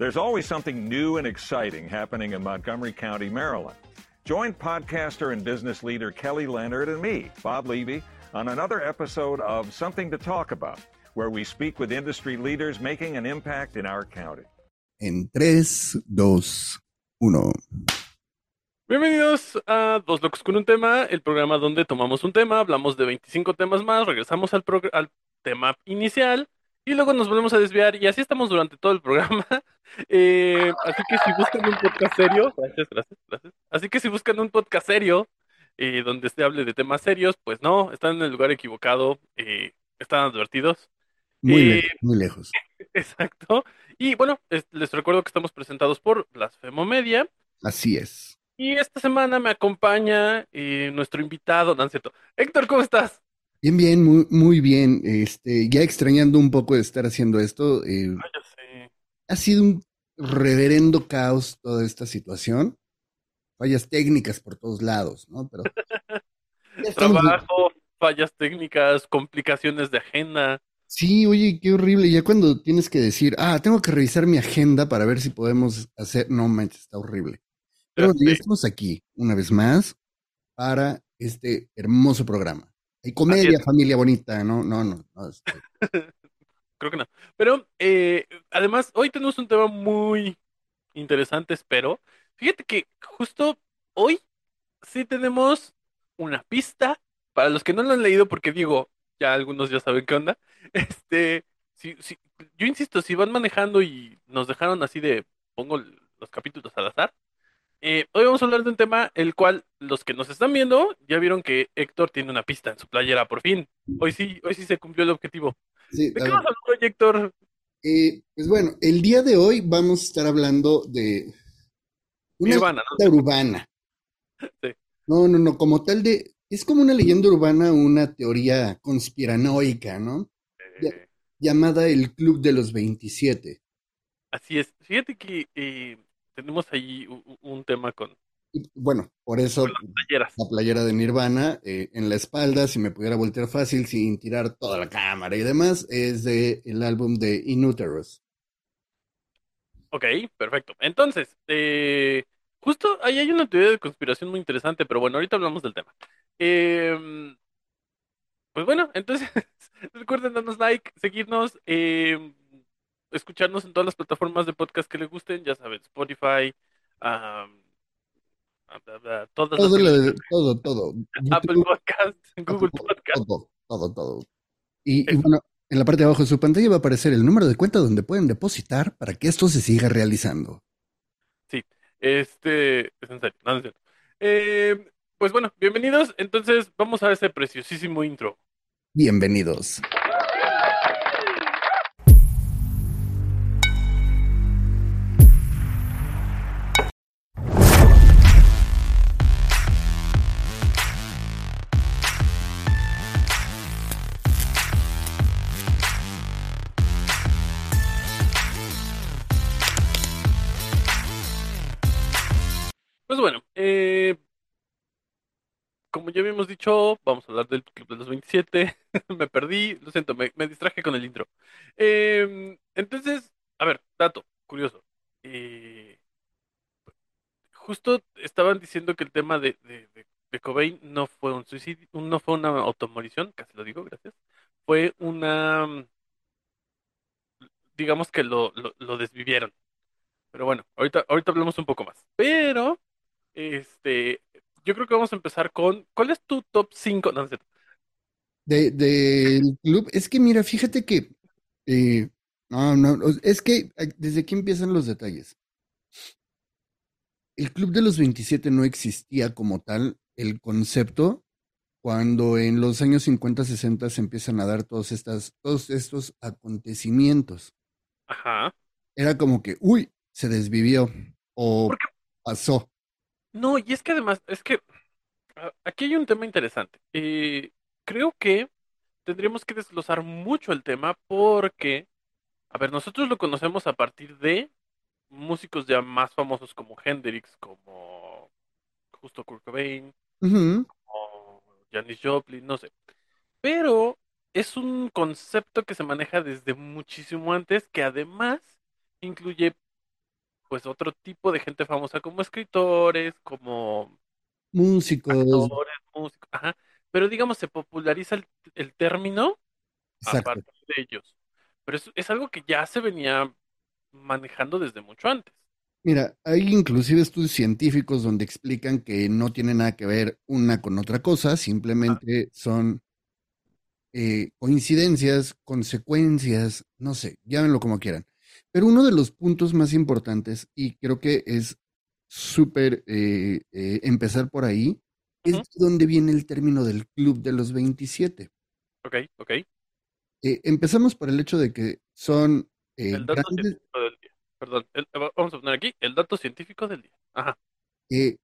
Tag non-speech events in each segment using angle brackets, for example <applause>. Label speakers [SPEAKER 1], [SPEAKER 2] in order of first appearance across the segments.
[SPEAKER 1] There's always something new and exciting happening in Montgomery County, Maryland. Join podcaster and business leader Kelly Leonard and me, Bob Levy, on another episode of Something to Talk About, where we speak with industry leaders making an impact in our county.
[SPEAKER 2] En 3, 2, 1.
[SPEAKER 3] Bienvenidos a Dos Locos con un Tema, el programa donde tomamos un tema, hablamos de 25 temas más, regresamos al, al tema inicial y luego nos volvemos a desviar y así estamos durante todo el programa. Eh, así que si buscan un podcast serio, gracias, gracias, gracias. Así que si buscan un podcast serio eh, donde se hable de temas serios, pues no, están en el lugar equivocado, eh, están advertidos.
[SPEAKER 2] Muy, lejos, muy lejos. <laughs>
[SPEAKER 3] Exacto. Y bueno, les recuerdo que estamos presentados por Blasfemo Media.
[SPEAKER 2] Así es.
[SPEAKER 3] Y esta semana me acompaña nuestro invitado, ¿no cierto? Héctor, ¿cómo estás?
[SPEAKER 2] Bien, bien, muy, muy bien. Este, ya extrañando un poco de estar haciendo esto. Eh, ha sido un reverendo caos toda esta situación. Fallas técnicas por todos lados, ¿no? Pero.
[SPEAKER 3] Trabajo, fallas técnicas, complicaciones de agenda.
[SPEAKER 2] Sí, oye, qué horrible. Ya cuando tienes que decir, ah, tengo que revisar mi agenda para ver si podemos hacer. No manches, está horrible. Pero ya estamos aquí, una vez más, para este hermoso programa. Hay comedia, familia bonita, ¿no? No, no, no. Este <laughs>
[SPEAKER 3] creo que no. Pero eh, además, hoy tenemos un tema muy interesante, espero. Fíjate que justo hoy sí tenemos una pista. Para los que no lo han leído, porque digo, ya algunos ya saben qué onda. <laughs> Este, si, si, yo insisto, si van manejando y nos dejaron así de, pongo los capítulos al azar. Eh, hoy vamos a hablar de un tema el cual los que nos están viendo ya vieron que Héctor tiene una pista en su playera, por fin. Hoy sí, hoy sí se cumplió el objetivo. ¿De qué vamos a hablar, Héctor?
[SPEAKER 2] Eh, pues bueno, el día de hoy vamos a estar hablando de una
[SPEAKER 3] leyenda
[SPEAKER 2] urbana.
[SPEAKER 3] Sí.
[SPEAKER 2] No, no, no, como tal de, es como una leyenda urbana, una teoría conspiranoica, ¿no? llamada el Club de los 27.
[SPEAKER 3] Así es. Fíjate que eh, tenemos ahí un tema con,
[SPEAKER 2] bueno, por eso la playera de Nirvana eh, en la espalda, si me pudiera voltear fácil sin tirar toda la cámara y demás, es de el álbum de Inuterus.
[SPEAKER 3] Ok, perfecto. Entonces, eh, justo ahí hay una teoría de conspiración muy interesante, pero bueno, ahorita hablamos del tema. Em, pues bueno, entonces <laughs> recuerden darnos like, seguirnos, em, escucharnos en todas las plataformas de podcast que les gusten, ya saben, Spotify, todo,
[SPEAKER 2] todo, todo. <laughs>
[SPEAKER 3] Apple Podcast, Google Podcast.
[SPEAKER 2] Todo, todo, todo. Y, bueno, en la parte de abajo de su pantalla va a aparecer el número de cuenta donde pueden depositar para que esto se siga realizando.
[SPEAKER 3] Sí, este, es en serio, no, es cierto. Eh, pues bueno, bienvenidos. Entonces, vamos a ese preciosísimo intro.
[SPEAKER 2] Bienvenidos.
[SPEAKER 3] Como ya habíamos dicho, vamos a hablar del Club de los 27. <laughs> me perdí, lo siento, me, distraje con el intro. Em, entonces, a ver, dato curioso. Eh, justo estaban diciendo que el tema de, de, Cobain no fue un suicidio, no fue una automorición, casi lo digo, gracias. Fue una, digamos que lo, lo desvivieron. Pero bueno, ahorita, ahorita hablamos un poco más. Pero, este, yo creo que vamos a empezar con, ¿cuál es tu top 5? No,
[SPEAKER 2] de, del club, es que mira, fíjate que, eh, no, no, es que desde aquí empiezan los detalles. El club de los 27 no existía como tal, el concepto, cuando en los años 50, 60 se empiezan a dar todos, estas, todos estos acontecimientos.
[SPEAKER 3] Ajá.
[SPEAKER 2] era como que, uy, se desvivió o pasó.
[SPEAKER 3] No, y es que además, es que a- aquí hay un tema interesante. Eh, creo que tendríamos que desglosar mucho el tema porque, a ver, nosotros lo conocemos a partir de músicos ya más famosos como Hendrix, como justo Kurt Cobain,
[SPEAKER 2] Ujú,
[SPEAKER 3] o Janis Joplin, no sé. Pero es un concepto que se maneja desde muchísimo antes, que además incluye pues otro tipo de gente famosa como escritores, como
[SPEAKER 2] Músicos,
[SPEAKER 3] actores, músicos, ajá. Pero digamos, se populariza el, el término a
[SPEAKER 2] exacto.
[SPEAKER 3] partir de ellos. Pero es, es algo que ya se venía manejando desde mucho antes.
[SPEAKER 2] Mira, hay inclusive estudios científicos donde explican que no tiene nada que ver una con otra cosa, simplemente son eh, coincidencias, consecuencias, no sé, llámenlo como quieran. Pero uno de los puntos más importantes, y creo que es súper eh, eh, empezar por ahí, es
[SPEAKER 3] Ujú.
[SPEAKER 2] de dónde viene el término del Club de los 27.
[SPEAKER 3] Ok, ok.
[SPEAKER 2] Eh, empezamos por el hecho de que son
[SPEAKER 3] El dato
[SPEAKER 2] grandes,
[SPEAKER 3] científico del día. Perdón, el- vamos a poner aquí el dato científico del día. Ajá.
[SPEAKER 2] eh,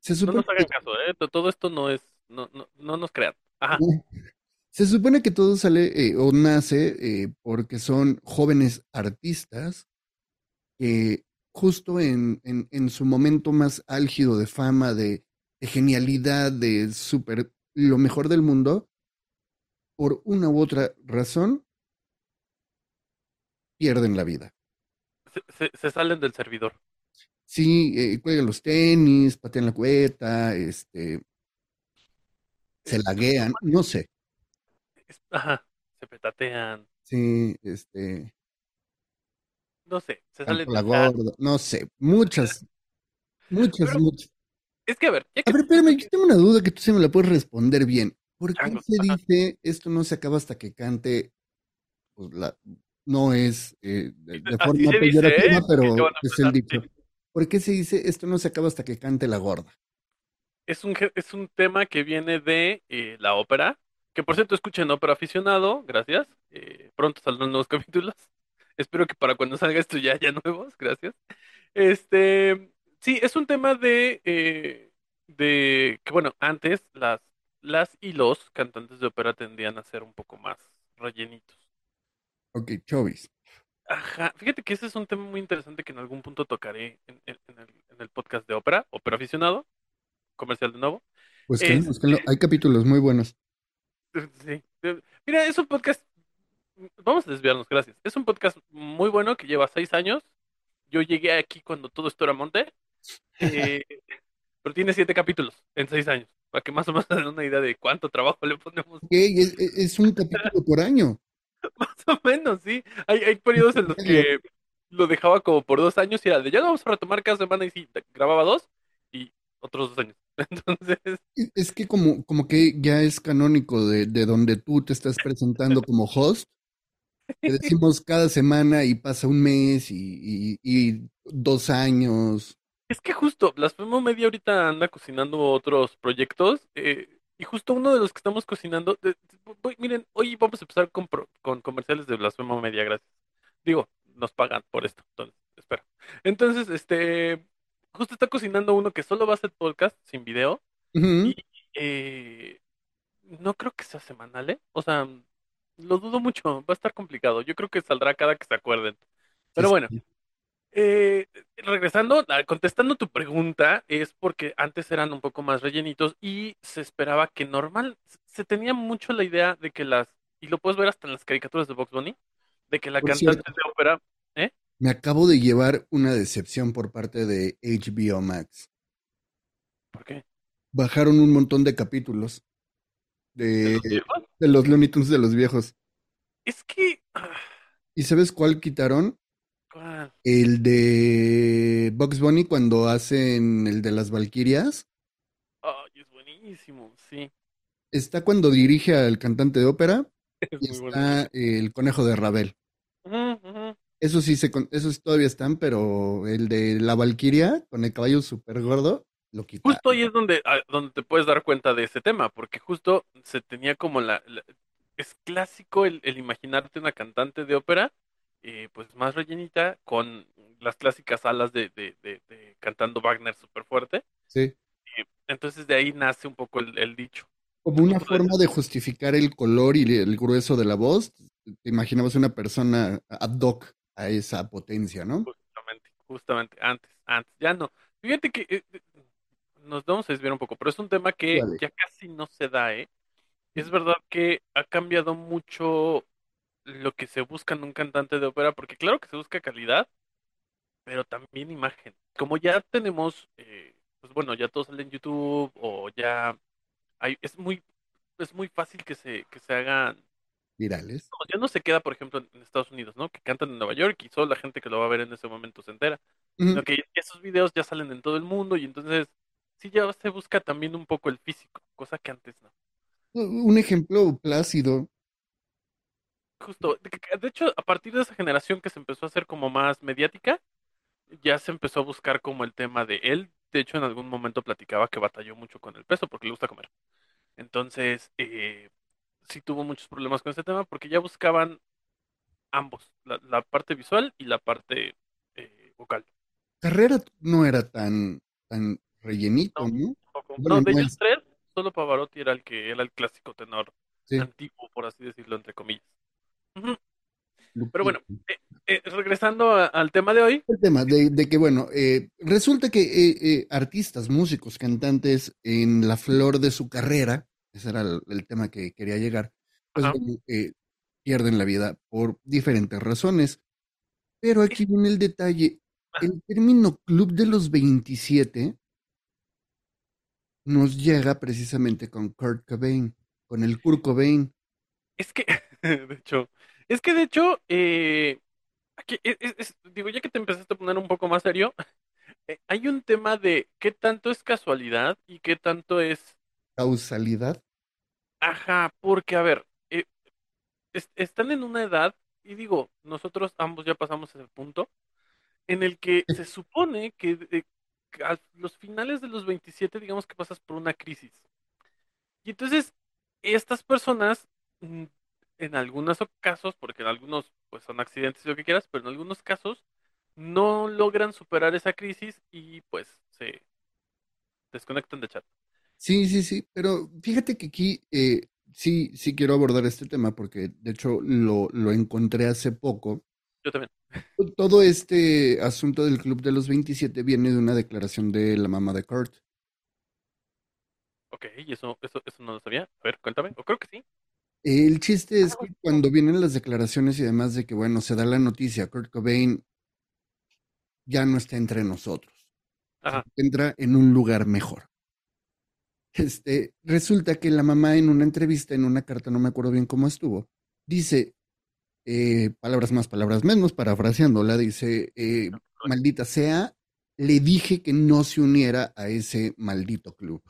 [SPEAKER 2] se
[SPEAKER 3] No
[SPEAKER 2] supone
[SPEAKER 3] nos hagan caso, ¿eh? To- Todo esto no es, no, no, no nos crean. Ajá. <laughs>
[SPEAKER 2] Se supone que todo sale eh, o nace eh, porque son jóvenes artistas que justo en, en- en su momento más álgido de fama, de, de genialidad, de super, lo mejor del mundo, por una u otra razón, pierden la vida.
[SPEAKER 3] Se, se- se salen del servidor.
[SPEAKER 2] Sí, eh, cuelgan los tenis, patean la cubeta, este, se
[SPEAKER 3] Eh,
[SPEAKER 2] laguean, no sé.
[SPEAKER 3] Es- ajá. Se petatean.
[SPEAKER 2] Sí, este,
[SPEAKER 3] No sé. Se salen
[SPEAKER 2] canto la gorda, no sé, muchas, muchas,
[SPEAKER 3] Pero
[SPEAKER 2] muchas.
[SPEAKER 3] es que a ver, ya
[SPEAKER 2] A
[SPEAKER 3] que
[SPEAKER 2] ver, espérame, yo tengo una duda que tú sí me la puedes responder bien. ¿Por qué
[SPEAKER 3] Changos,
[SPEAKER 2] se
[SPEAKER 3] ajá.
[SPEAKER 2] dice esto no se acaba hasta que cante? Pues la, no es eh, de, de <laughs>
[SPEAKER 3] Así
[SPEAKER 2] forma
[SPEAKER 3] se dice,
[SPEAKER 2] peyorativa,
[SPEAKER 3] ¿eh?
[SPEAKER 2] pero
[SPEAKER 3] Que van a
[SPEAKER 2] es el
[SPEAKER 3] empezar,
[SPEAKER 2] dicho.
[SPEAKER 3] sí.
[SPEAKER 2] ¿Por qué se dice esto no se acaba hasta que cante la gorda?
[SPEAKER 3] Es un, ge- es un tema que viene de eh, la ópera, que por cierto escuchen ópera aficionado, gracias. Eh, pronto saldrán nuevos <laughs> capítulos. Espero que para cuando salga esto ya haya nuevos, gracias. Este, sí, es un tema de, eh, de que bueno, antes las, las y los cantantes de ópera tendían a ser un poco más rellenitos.
[SPEAKER 2] Ok, Chovis.
[SPEAKER 3] Ajá, fíjate que ese es un tema muy interesante que en algún punto tocaré en, en- en el, en el podcast de ópera, ópera aficionado, comercial de nuevo.
[SPEAKER 2] Pues que,
[SPEAKER 3] Es-
[SPEAKER 2] no, hay capítulos muy buenos.
[SPEAKER 3] Sí. Eh, Mira, es un podcast. Vamos a desviarnos, gracias. Es un podcast muy bueno que lleva seis años. Yo llegué aquí cuando todo esto era monte. eh, <laughs> pero tiene siete capítulos en seis años. Para que más o menos <laughs> den una idea de cuánto trabajo le ponemos.
[SPEAKER 2] Es, un capítulo por año. <laughs>
[SPEAKER 3] Más o menos, sí. Hay, hay periodos en los que lo dejaba como por dos años y era de ya lo vamos a retomar cada semana y sí, grababa dos otros dos años. <laughs> Entonces,
[SPEAKER 2] Es- que como, como que ya es canónico de, de donde tú te estás presentando como host, que <laughs> decimos cada semana y pasa un mes y, y- y dos años.
[SPEAKER 3] Es que justo, Blasfemo Media ahorita anda cocinando otros proyectos eh, y justo uno de los que estamos cocinando, de- voy- miren, hoy vamos a empezar con, pro- con comerciales de Blasfemo Media, gracias. Digo, nos pagan por esto, entonces, espera. Entonces, este, justo está cocinando uno que solo va a ser podcast, sin video, y eh, no creo que sea semanal, ¿eh? O sea, lo dudo mucho, va a estar complicado. Yo creo que saldrá cada que se acuerden. Pero bueno. Eh, regresando, contestando tu pregunta, es porque antes eran un poco más rellenitos y se esperaba que normal, se tenía mucho la idea de que las, y lo puedes ver hasta en las caricaturas de Box Bunny, de que la
[SPEAKER 2] Por
[SPEAKER 3] cantante
[SPEAKER 2] cierto.
[SPEAKER 3] de ópera, ¿eh?
[SPEAKER 2] Me acabo de llevar una decepción por parte de HBO Max.
[SPEAKER 3] ¿Por qué?
[SPEAKER 2] Bajaron un montón de capítulos
[SPEAKER 3] ¿De
[SPEAKER 2] de,
[SPEAKER 3] los viejos?
[SPEAKER 2] de los Looney Tunes de los viejos.
[SPEAKER 3] Es que, ah,
[SPEAKER 2] ¿Y sabes cuál quitaron?
[SPEAKER 3] ¿cuál?
[SPEAKER 2] El de Bugs Bunny cuando hacen el de las Valquirias.
[SPEAKER 3] Ay, es buenísimo, sí,
[SPEAKER 2] Está cuando dirige al cantante de ópera <laughs>
[SPEAKER 3] es
[SPEAKER 2] y
[SPEAKER 3] bueno.
[SPEAKER 2] está el conejo de
[SPEAKER 3] ujú.
[SPEAKER 2] Eso sí, se, con- esos todavía están, pero el de la Valquiria con el caballo súper gordo lo quitaron.
[SPEAKER 3] Justo ahí es donde, ah, donde te puedes dar cuenta de ese tema, porque justo se tenía como la, la- es clásico el, el imaginarte una cantante de ópera eh, pues más rellenita, con las clásicas alas de, de, de, de cantando Wagner súper fuerte.
[SPEAKER 2] Sí.
[SPEAKER 3] entonces de ahí nace un poco el, el dicho.
[SPEAKER 2] Como una forma de justificar el color y el grueso de la voz, te imaginabas una persona ad hoc a esa potencia, ¿no?
[SPEAKER 3] Justamente, justamente, antes, antes, ya no. Fíjate que eh, eh, nos vamos a desviar un poco, pero es un tema que
[SPEAKER 2] Dale.
[SPEAKER 3] ya casi no se da, ¿eh? Es verdad que ha cambiado mucho lo que se busca en un cantante de ópera, porque claro que se busca calidad, pero también imagen. Como ya tenemos, eh, pues bueno, ya todo sale en YouTube o ya hay, es muy, es muy fácil que se, que se hagan,
[SPEAKER 2] Virales.
[SPEAKER 3] no, ya no se queda, por ejemplo, en Estados Unidos, ¿no? Que cantan en Nueva York y solo la gente que lo va a ver en ese momento se entera. Sino que esos videos ya salen en todo el mundo y entonces sí ya se busca también un poco el físico, cosa que antes no.
[SPEAKER 2] Un ejemplo plácido.
[SPEAKER 3] Justo, de hecho, a partir de esa generación que se empezó a hacer como más mediática, ya se empezó a buscar como el tema de él. De hecho, en algún momento platicaba que batalló mucho con el peso porque le gusta comer. Entonces, eh, sí tuvo muchos problemas con ese tema porque ya buscaban ambos, la, la parte visual y la parte eh, vocal.
[SPEAKER 2] Carrera no era tan, tan rellenito,
[SPEAKER 3] No.
[SPEAKER 2] ¿no? Bueno,
[SPEAKER 3] No, de
[SPEAKER 2] no
[SPEAKER 3] ellos
[SPEAKER 2] es-
[SPEAKER 3] tres, solo Pavarotti era el que era el clásico tenor
[SPEAKER 2] Sí.
[SPEAKER 3] antiguo, por así decirlo, entre comillas. Pero bueno, eh, regresando a- al tema de hoy,
[SPEAKER 2] El tema de, de que, bueno, eh, resulta que eh, eh, artistas, músicos, cantantes, en la flor de su carrera, ese era el, el tema que quería llegar, pues eh, pierden la vida por diferentes razones. Pero aquí viene el detalle. El término Club de los 27 nos llega precisamente con Kurt Cobain, con el Kurt Cobain.
[SPEAKER 3] es que, <laughs> de hecho, es que de hecho, eh, aquí es- es- digo, ya que te empezaste a poner un poco más serio, <laughs> eh, hay un tema de qué tanto es casualidad y qué tanto es,
[SPEAKER 2] Causalidad.
[SPEAKER 3] ajá, porque a ver, eh, es- están en una edad, y digo, nosotros ambos ya pasamos ese punto, en el que se supone que, eh, que a los finales de los 27, digamos que pasas por una crisis. Y entonces, estas personas, mm, en algunos casos, porque en algunos pues son accidentes y lo que quieras, pero en algunos casos no logran superar esa crisis y pues se desconectan de chat.
[SPEAKER 2] Sí, sí, sí, pero fíjate que aquí eh, sí, sí quiero abordar este tema porque de hecho lo, lo encontré hace poco.
[SPEAKER 3] Yo también.
[SPEAKER 2] Todo este asunto del Club de los 27 viene de una declaración de la mamá de Kurt.
[SPEAKER 3] Ok, y eso, eso, eso no lo sabía. A ver, cuéntame. O creo que sí.
[SPEAKER 2] El chiste es que cuando vienen las declaraciones y demás de que, bueno, se da la noticia, Kurt Cobain ya no está entre nosotros,
[SPEAKER 3] Ajá.
[SPEAKER 2] entra en un lugar mejor. Este, resulta que la mamá en una entrevista, en una carta, no me acuerdo bien cómo estuvo, dice, eh, palabras más, palabras menos, parafraseándola, dice, eh, maldita sea, le dije que no se uniera a ese maldito club.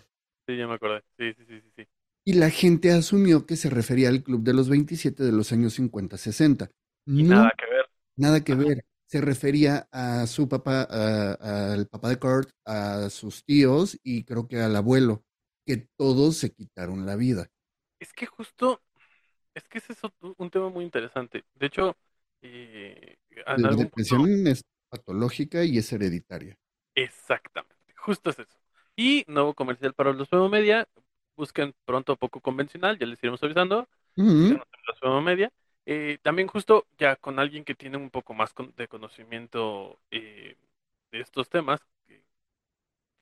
[SPEAKER 3] Sí, ya me acordé. Sí, sí, sí, sí.
[SPEAKER 2] Y la gente asumió que se refería al club de los 27 de los años 50-60.
[SPEAKER 3] Y
[SPEAKER 2] No,
[SPEAKER 3] nada que ver.
[SPEAKER 2] nada que
[SPEAKER 3] Ajá.
[SPEAKER 2] ver. Se refería a su papá, al papá de Kurt, a sus tíos y creo que al abuelo, que todos se quitaron la vida.
[SPEAKER 3] Es que justo, es que ese es un tema muy interesante. De hecho, eh,
[SPEAKER 2] La depresión
[SPEAKER 3] punto,
[SPEAKER 2] es patológica y es hereditaria.
[SPEAKER 3] exactamente, justo es eso. Y nuevo comercial para los Femo Media, busquen pronto poco convencional, ya les iremos avisando, los Femo Media. Eh, también justo ya con alguien que tiene un poco más con- de conocimiento eh, de estos temas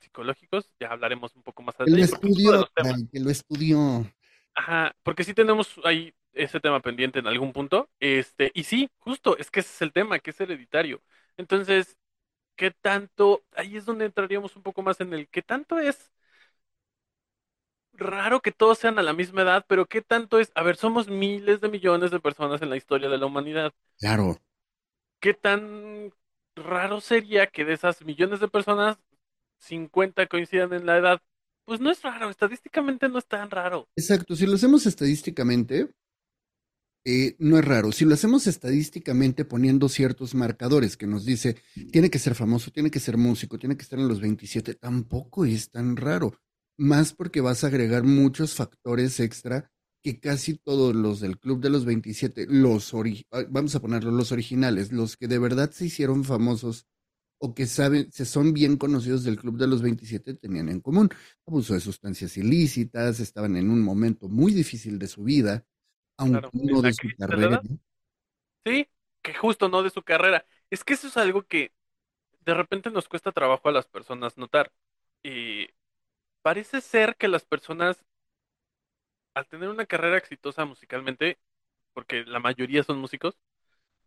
[SPEAKER 3] psicológicos, ya hablaremos un poco más a
[SPEAKER 2] Que lo
[SPEAKER 3] detalle, porque es uno de
[SPEAKER 2] estudió,
[SPEAKER 3] los temas.
[SPEAKER 2] ay, que lo estudió.
[SPEAKER 3] Ajá, porque sí tenemos ahí ese tema pendiente en algún punto. Este, y sí, justo, es que ese es el tema, que es hereditario. Entonces, ¿qué tanto? Ahí es donde entraríamos un poco más en el qué tanto es raro que todos sean a la misma edad, pero qué tanto es, a ver, somos miles de millones de personas en la historia de la humanidad.
[SPEAKER 2] Claro.
[SPEAKER 3] ¿Qué tan raro sería que de esas millones de personas, 50 coincidan en la edad? Pues no es raro, estadísticamente no es tan raro.
[SPEAKER 2] Exacto. Si lo hacemos estadísticamente, eh, no es raro. Si lo hacemos estadísticamente poniendo ciertos marcadores que nos dice, tiene que ser famoso, tiene que ser músico, tiene que estar en los 27, tampoco es tan raro. Más porque vas a agregar muchos factores extra que casi todos los del Club de los 27, los vamos a ponerlo, los originales, los que de verdad se hicieron famosos o que saben, se son bien conocidos del Club de los 27, tenían en común abuso de sustancias ilícitas, estaban en un momento muy difícil de su vida, aunque no de su carrera.
[SPEAKER 3] Sí, que justo no de su carrera. Es que eso es algo que de repente nos cuesta trabajo a las personas notar. Y parece ser que las personas, al tener una carrera exitosa musicalmente, porque la mayoría son músicos,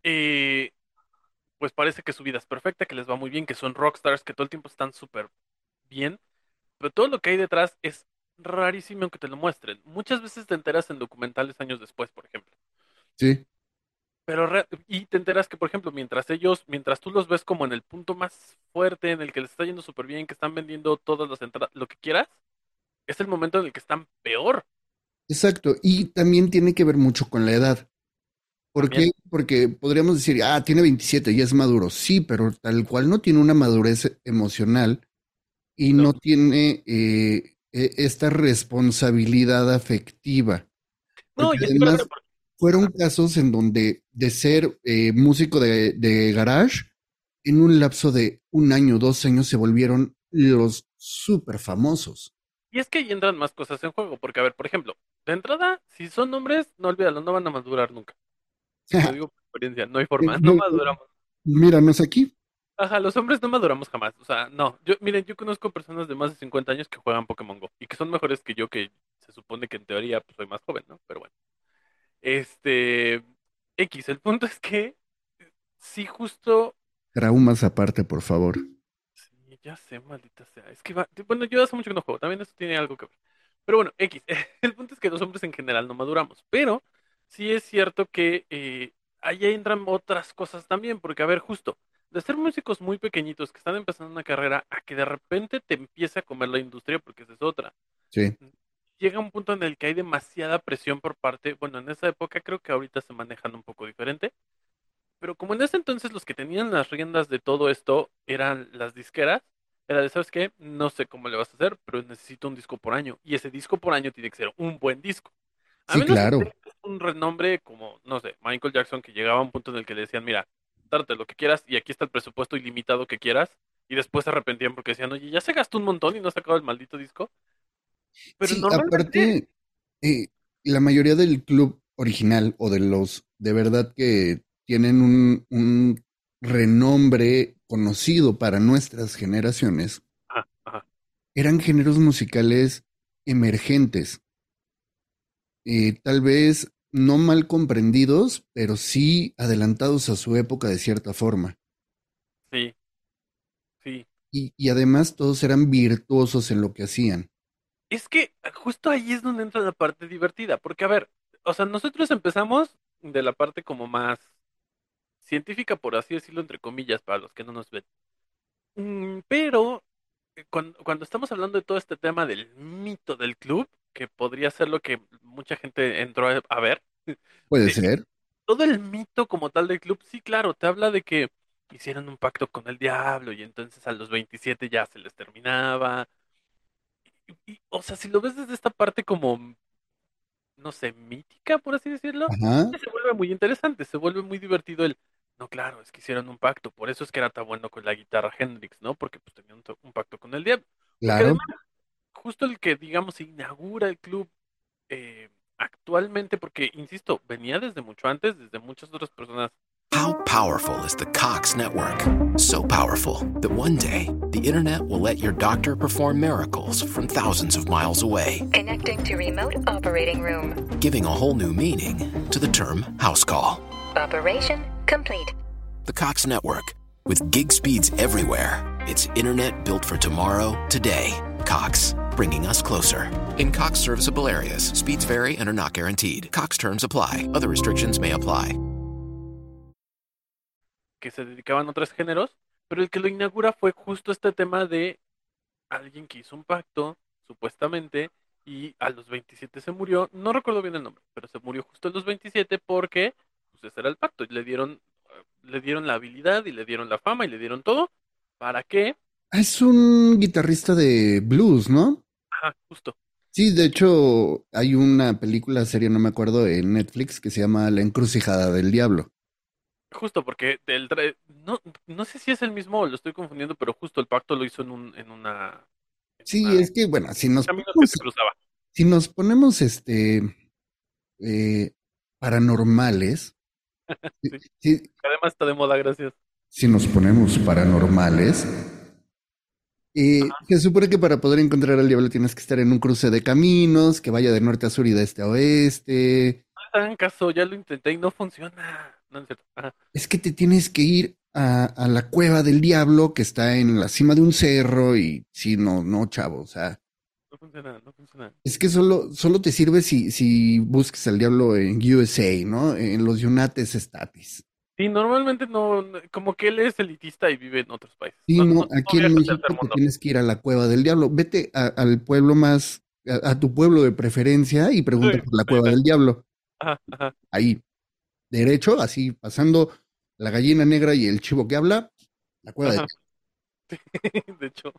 [SPEAKER 3] eh, pues parece que su vida es perfecta, que les va muy bien, que son rockstars, que todo el tiempo están súper bien, pero todo lo que hay detrás es rarísimo que te lo muestren. Muchas veces te enteras en documentales años después, por ejemplo.
[SPEAKER 2] Sí.
[SPEAKER 3] Pero y te enteras que, por ejemplo, mientras ellos, mientras tú los ves como en el punto más fuerte, en el que les está yendo súper bien, que están vendiendo todas las entradas, lo que quieras, es el momento en el que están peor.
[SPEAKER 2] Exacto, y también tiene que ver mucho con la edad. ¿Por qué? Porque podríamos decir, ah, tiene 27 y es maduro. Sí, pero tal cual no tiene una madurez emocional y no, tiene eh, e, esta responsabilidad afectiva. No, y además, fueron casos en donde de ser eh, músico de, garage, en un lapso de un año, dos años, se volvieron los súper famosos.
[SPEAKER 3] Y es que ahí entran más cosas en juego, porque a ver, por ejemplo, de entrada, si son hombres, no olvídalo, no van a madurar nunca. <laughs> Te digo por experiencia, no hay forma, <laughs> no maduramos.
[SPEAKER 2] Míranos aquí.
[SPEAKER 3] Ajá, los hombres no maduramos jamás. O sea, no. Yo, miren, yo conozco personas de más de 50 años que juegan Pokémon Go y que son mejores que yo, que se supone que en teoría pues, soy más joven, ¿no? Pero bueno. Este, X, el punto es que sí justo...
[SPEAKER 2] Traumas aparte, por favor.
[SPEAKER 3] Sí, ya sé, maldita sea. Es que va, bueno, yo hace mucho que no juego, también eso tiene algo que ver. Pero bueno, X, <laughs> el punto es que los hombres en general no maduramos, pero sí es cierto que eh, ahí entran otras cosas también, porque a ver, justo, de ser músicos muy pequeñitos que están empezando una carrera a que de repente te empiece a comer la industria, porque esa es otra.
[SPEAKER 2] Sí
[SPEAKER 3] llega un punto en el que hay demasiada presión por parte, bueno, en esa época creo que ahorita se manejan un poco diferente, pero como en ese entonces los que tenían las riendas de todo esto eran las disqueras, era de, ¿sabes qué? No sé cómo le vas a hacer, pero necesito un disco por año, y ese disco por año tiene que ser un buen disco.
[SPEAKER 2] A sí, claro.
[SPEAKER 3] Un renombre como, no sé, Michael Jackson, que llegaba a un punto en el que le decían, mira, darte lo que quieras y aquí está el presupuesto ilimitado que quieras, y después se arrepentían porque decían, oye, ya se gastó un montón y no ha sacado el maldito disco.
[SPEAKER 2] Pero sí, aparte, eh, la mayoría del club original o de los de verdad que tienen un, renombre conocido para nuestras generaciones, eran géneros musicales emergentes. Eh, tal vez no mal comprendidos, pero sí adelantados a su época de cierta forma.
[SPEAKER 3] Sí, sí.
[SPEAKER 2] y además todos eran virtuosos en lo que hacían.
[SPEAKER 3] Es que justo ahí es donde entra la parte divertida, porque a ver, o sea, nosotros empezamos de la parte como más científica, por así decirlo, entre comillas, para los que no nos ven. Mm, pero eh, cuando, cuando estamos hablando de todo este tema del mito del club, que podría ser lo que mucha gente entró a, ver.
[SPEAKER 2] Puede ser.
[SPEAKER 3] Todo el mito como tal del club, sí, claro, te habla de que hicieron un pacto con el diablo y entonces a los 27 ya se les terminaba o sea, si lo ves desde esta parte como, no sé, mítica, por así decirlo, se vuelve muy interesante, se vuelve muy divertido el, no, claro, es que hicieron un pacto, por eso es que era tan bueno con la guitarra Hendrix, ¿no? Porque pues tenían un, pacto con el diablo.
[SPEAKER 2] Claro.
[SPEAKER 3] Justo el que, digamos, inaugura el club eh, actualmente, porque, insisto, venía desde mucho antes, desde muchas otras personas
[SPEAKER 4] How powerful is the Cox network? So powerful that one day the internet will let your doctor perform miracles from thousands of miles away.
[SPEAKER 5] Connecting to remote operating room.
[SPEAKER 4] Giving a whole new meaning to the term house call.
[SPEAKER 5] Operation complete.
[SPEAKER 4] The Cox network. With gig speeds everywhere, it's internet built for tomorrow, today. Cox, bringing us closer. In Cox serviceable areas, speeds vary and are not guaranteed. Cox terms apply, other restrictions may apply.
[SPEAKER 3] que se dedicaban a otros géneros, pero el que lo inaugura fue justo este tema de alguien que hizo un pacto, supuestamente, y a los 27 se murió, no recuerdo bien el nombre, pero se murió justo a los 27 porque pues ese era el pacto, le dieron, le dieron la habilidad y le dieron la fama y le dieron todo, ¿para qué?
[SPEAKER 2] Es un guitarrista de blues, ¿no?
[SPEAKER 3] Ajá, justo.
[SPEAKER 2] Sí, de hecho, hay una película, serie, no me acuerdo, en Netflix que se llama La encrucijada del diablo.
[SPEAKER 3] Justo porque no, no sé si es el mismo lo estoy confundiendo, pero justo el pacto lo hizo en un, en una, en
[SPEAKER 2] Sí,
[SPEAKER 3] una-
[SPEAKER 2] es que, bueno, si nos ponemos, si nos ponemos este eh, paranormales, <laughs>
[SPEAKER 3] Sí.
[SPEAKER 2] si,
[SPEAKER 3] Además está de moda, gracias.
[SPEAKER 2] si nos ponemos paranormales, eh, se supone que para poder encontrar al diablo tienes que estar en un cruce de caminos, que vaya de norte a sur y de este a oeste.
[SPEAKER 3] No hagan caso, ya lo intenté y no funciona. No es cierto.
[SPEAKER 2] Es que te tienes que ir a, a la cueva del diablo que está en la cima de un cerro y sí, no, no, chavo, o sea,
[SPEAKER 3] No funciona, no funciona.
[SPEAKER 2] es que solo, solo te sirve si, si buscas al diablo en USA, ¿no? En los United States.
[SPEAKER 3] Sí, normalmente no, no- como que él es elitista y vive en otros países.
[SPEAKER 2] Sí, no, aquí en
[SPEAKER 3] viaja al
[SPEAKER 2] México te tienes que ir a la cueva del diablo. Vete a- al pueblo más, a, a tu pueblo de preferencia y pregunta
[SPEAKER 3] Sí,
[SPEAKER 2] por la cueva
[SPEAKER 3] sí.
[SPEAKER 2] del diablo.
[SPEAKER 3] Ajá, ajá.
[SPEAKER 2] Ahí, derecho, así pasando la gallina negra y el chivo que habla, la cueva del
[SPEAKER 3] Ajá. <laughs> De hecho,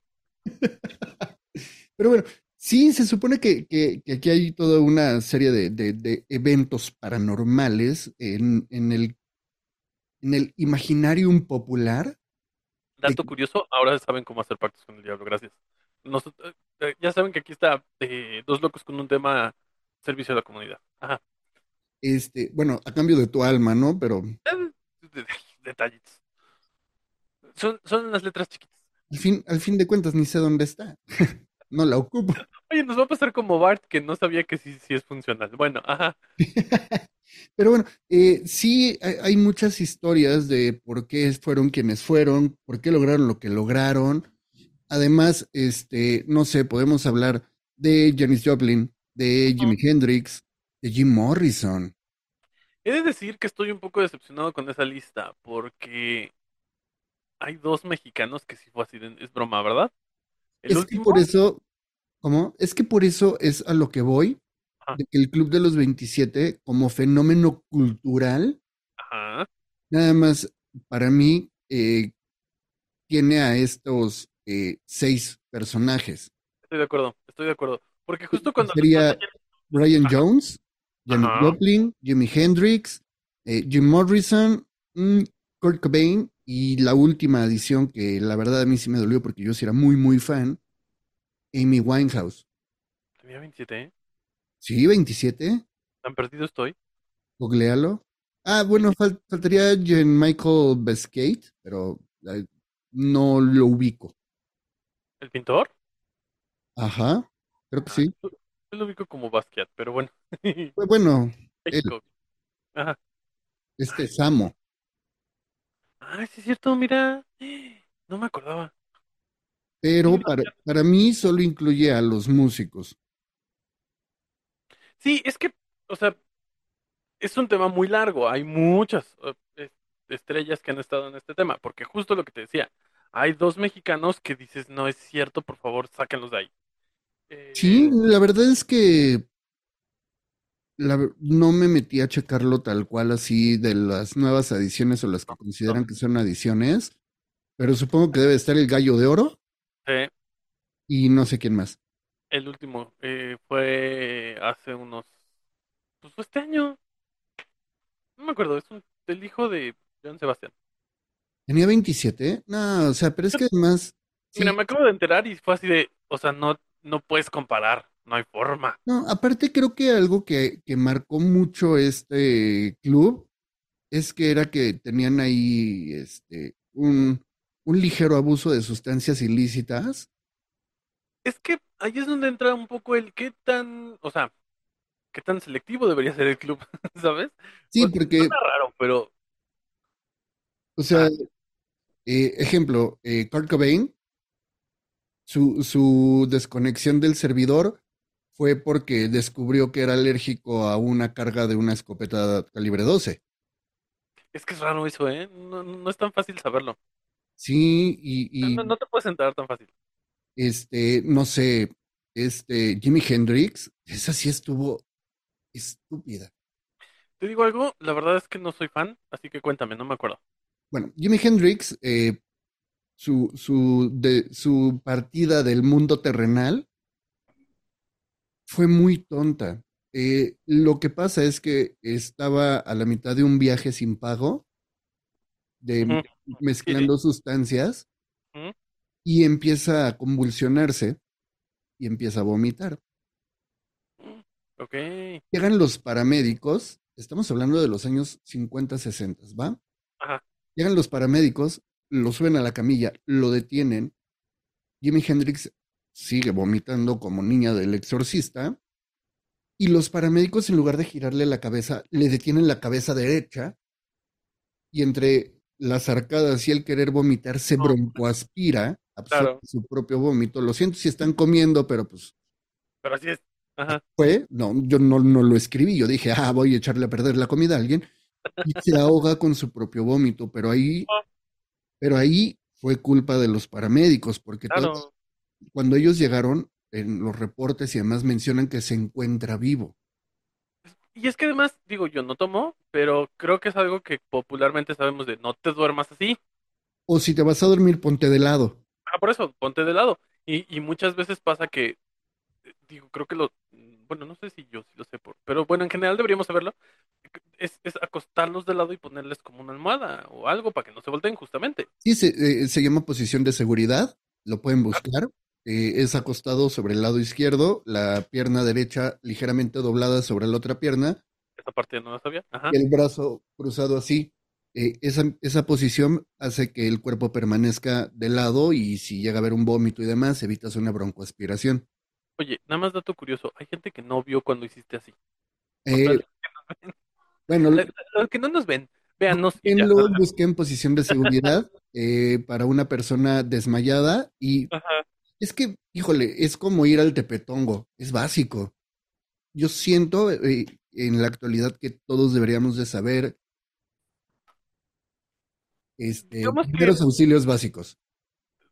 [SPEAKER 2] Pero bueno, sí, se supone que, que- que aquí hay toda una serie de, de- de eventos paranormales en, en el, en el imaginarium popular.
[SPEAKER 3] dato curioso, ahora saben cómo hacer pactos con el diablo, gracias. Nosot- eh, eh, ya saben que aquí está eh, dos locos con un tema servicio a la comunidad. Ajá.
[SPEAKER 2] Este, bueno, a cambio de tu alma, ¿no? Pero
[SPEAKER 3] de- de- Detallitos. Son, son las letras chiquitas.
[SPEAKER 2] al fin, al fin de cuentas ni sé dónde está. <laughs> No la ocupo.
[SPEAKER 3] Oye, nos va a pasar como Bart que no sabía que sí, sí es funcional. Bueno, ajá. <laughs>
[SPEAKER 2] Pero bueno, eh, sí hay, hay muchas historias de por qué fueron quienes fueron, por qué lograron lo que lograron. Además, este, no sé, podemos hablar de Janis Joplin, de Jimi Hendrix, de Jim Morrison.
[SPEAKER 3] He de decir que estoy un poco decepcionado con esa lista porque hay dos mexicanos que sí fue así, de- es broma, ¿verdad? El
[SPEAKER 2] Es que por eso, ¿cómo? Es que por eso es a lo que voy, de que el Club de los 27, como fenómeno cultural,
[SPEAKER 3] ajá,
[SPEAKER 2] nada más para mí eh, tiene a estos eh, seis personajes.
[SPEAKER 3] estoy de acuerdo, estoy de acuerdo. Porque justo cuando
[SPEAKER 2] Sería Brian Jones,
[SPEAKER 3] Ajá.
[SPEAKER 2] Joplin, Jimi Hendrix, eh, Jim Morrison, mm, Kurt Cobain y la última edición que la verdad a mí sí me dolió porque yo sí era muy muy fan, Amy Winehouse.
[SPEAKER 3] tenía 27, ¿eh?
[SPEAKER 2] Sí, 27,
[SPEAKER 3] Tan perdido estoy.
[SPEAKER 2] googlealo. Ah, bueno, fal- faltaría Jean Michael Bescate, pero eh, no lo ubico.
[SPEAKER 3] ¿El pintor?
[SPEAKER 2] Ajá, creo que sí.
[SPEAKER 3] Yo lo ubico como Basquiat, pero bueno. <laughs>
[SPEAKER 2] Pues Bueno,
[SPEAKER 3] México. Ajá.
[SPEAKER 2] este Samo.
[SPEAKER 3] Ay, sí es cierto, mira. No me acordaba.
[SPEAKER 2] Pero para, para mí solo incluye a los músicos.
[SPEAKER 3] Sí, es que, o sea, es un tema muy largo. Hay muchas eh, es- estrellas que han estado en este tema, porque justo lo que te decía, hay dos mexicanos que dices, no es cierto, por favor, sáquenlos de ahí. Eh,
[SPEAKER 2] Sí, la verdad es que la no me metí a checarlo tal cual así de las nuevas adiciones o las que consideran que son adiciones, pero supongo que debe estar el Gallo de Oro
[SPEAKER 3] sí,
[SPEAKER 2] y no sé quién más.
[SPEAKER 3] el último eh, fue hace unos, pues fue este año. No me acuerdo, es un, el hijo de Joan Sebastián.
[SPEAKER 2] ¿Tenía 27? No, o sea, pero es que además, sí,
[SPEAKER 3] Mira, me acabo de enterar y fue así de, o sea, no, no puedes comparar, no hay forma.
[SPEAKER 2] no, aparte creo que algo que, que marcó mucho este club es que era que tenían ahí este un, un ligero abuso de sustancias ilícitas.
[SPEAKER 3] Es que ahí es donde entra un poco el qué tan, o sea, qué tan selectivo debería ser el club, <laughs> ¿sabes?
[SPEAKER 2] Sí, porque,
[SPEAKER 3] raro, pero
[SPEAKER 2] o sea, eh, ejemplo, eh, Kurt Cobain, su, su desconexión del servidor fue porque descubrió que era alérgico a una carga de una escopeta calibre 12.
[SPEAKER 3] es que es raro eso, ¿eh? No, es tan fácil saberlo.
[SPEAKER 2] Sí, y, y
[SPEAKER 3] No, no te puedes enterar tan fácil.
[SPEAKER 2] este, no sé, este, Jimi Hendrix, esa sí estuvo estúpida.
[SPEAKER 3] Te digo algo, la verdad es que no soy fan, así que cuéntame, no me acuerdo.
[SPEAKER 2] Bueno, Jimi Hendrix, eh, su, su, de, su partida del mundo terrenal fue muy tonta. Eh, lo que pasa es que estaba a la mitad de un viaje sin pago, de mezclando sustancias, y empieza a convulsionarse y empieza a vomitar.
[SPEAKER 3] Ok.
[SPEAKER 2] Llegan los paramédicos, estamos hablando de los años 50, 60, ¿va?
[SPEAKER 3] Ajá.
[SPEAKER 2] Llegan los paramédicos, lo suben a la camilla, lo detienen. Jimi Hendrix sigue vomitando como niña del exorcista. Y los paramédicos, en lugar de girarle la cabeza, le detienen la cabeza derecha. Y entre las arcadas y el querer vomitar, se broncoaspira, absorbe
[SPEAKER 3] Claro.
[SPEAKER 2] su propio vómito. Lo siento si están comiendo, pero pues
[SPEAKER 3] Pero así es. Ajá.
[SPEAKER 2] fue, no, yo no, no lo escribí, yo dije, ah, voy a echarle a perder la comida a alguien, y se ahoga con su propio vómito, pero ahí, pero ahí fue culpa de los paramédicos, porque todos-
[SPEAKER 3] Claro.
[SPEAKER 2] Cuando ellos llegaron, en los reportes y demás mencionan que se encuentra vivo.
[SPEAKER 3] Y es que además, digo, yo no tomo, pero creo que es algo que popularmente sabemos de no te duermas así.
[SPEAKER 2] O si te vas a dormir, ponte de lado.
[SPEAKER 3] Ah, por eso, ponte de lado. Y, y muchas veces pasa que, eh, digo, creo que lo, bueno, no sé si yo sí lo sé, por, pero bueno, en general deberíamos saberlo. Es, es acostarlos de lado y ponerles como una almohada o algo para que no se volteen justamente.
[SPEAKER 2] Sí, se, eh, se llama posición de seguridad, lo pueden buscar. Eh, es acostado sobre el lado izquierdo, la pierna derecha ligeramente doblada sobre la otra pierna
[SPEAKER 3] Esa parte no la sabía. Ajá.
[SPEAKER 2] y el brazo cruzado así. Eh, esa, esa posición hace que el cuerpo permanezca de lado y si llega a haber un vómito y demás, evitas una broncoaspiración.
[SPEAKER 3] Oye, nada más dato curioso, hay gente que no vio cuando hiciste así.
[SPEAKER 2] Eh, bueno,
[SPEAKER 3] Los que no nos ven, y ya.
[SPEAKER 2] lo busqué en posición de seguridad eh, para una persona desmayada y
[SPEAKER 3] Ajá.
[SPEAKER 2] Es que, híjole, es como ir al tepetongo, es básico. Yo siento eh, en la actualidad que todos deberíamos de saber este,
[SPEAKER 3] que-
[SPEAKER 2] primeros auxilios básicos.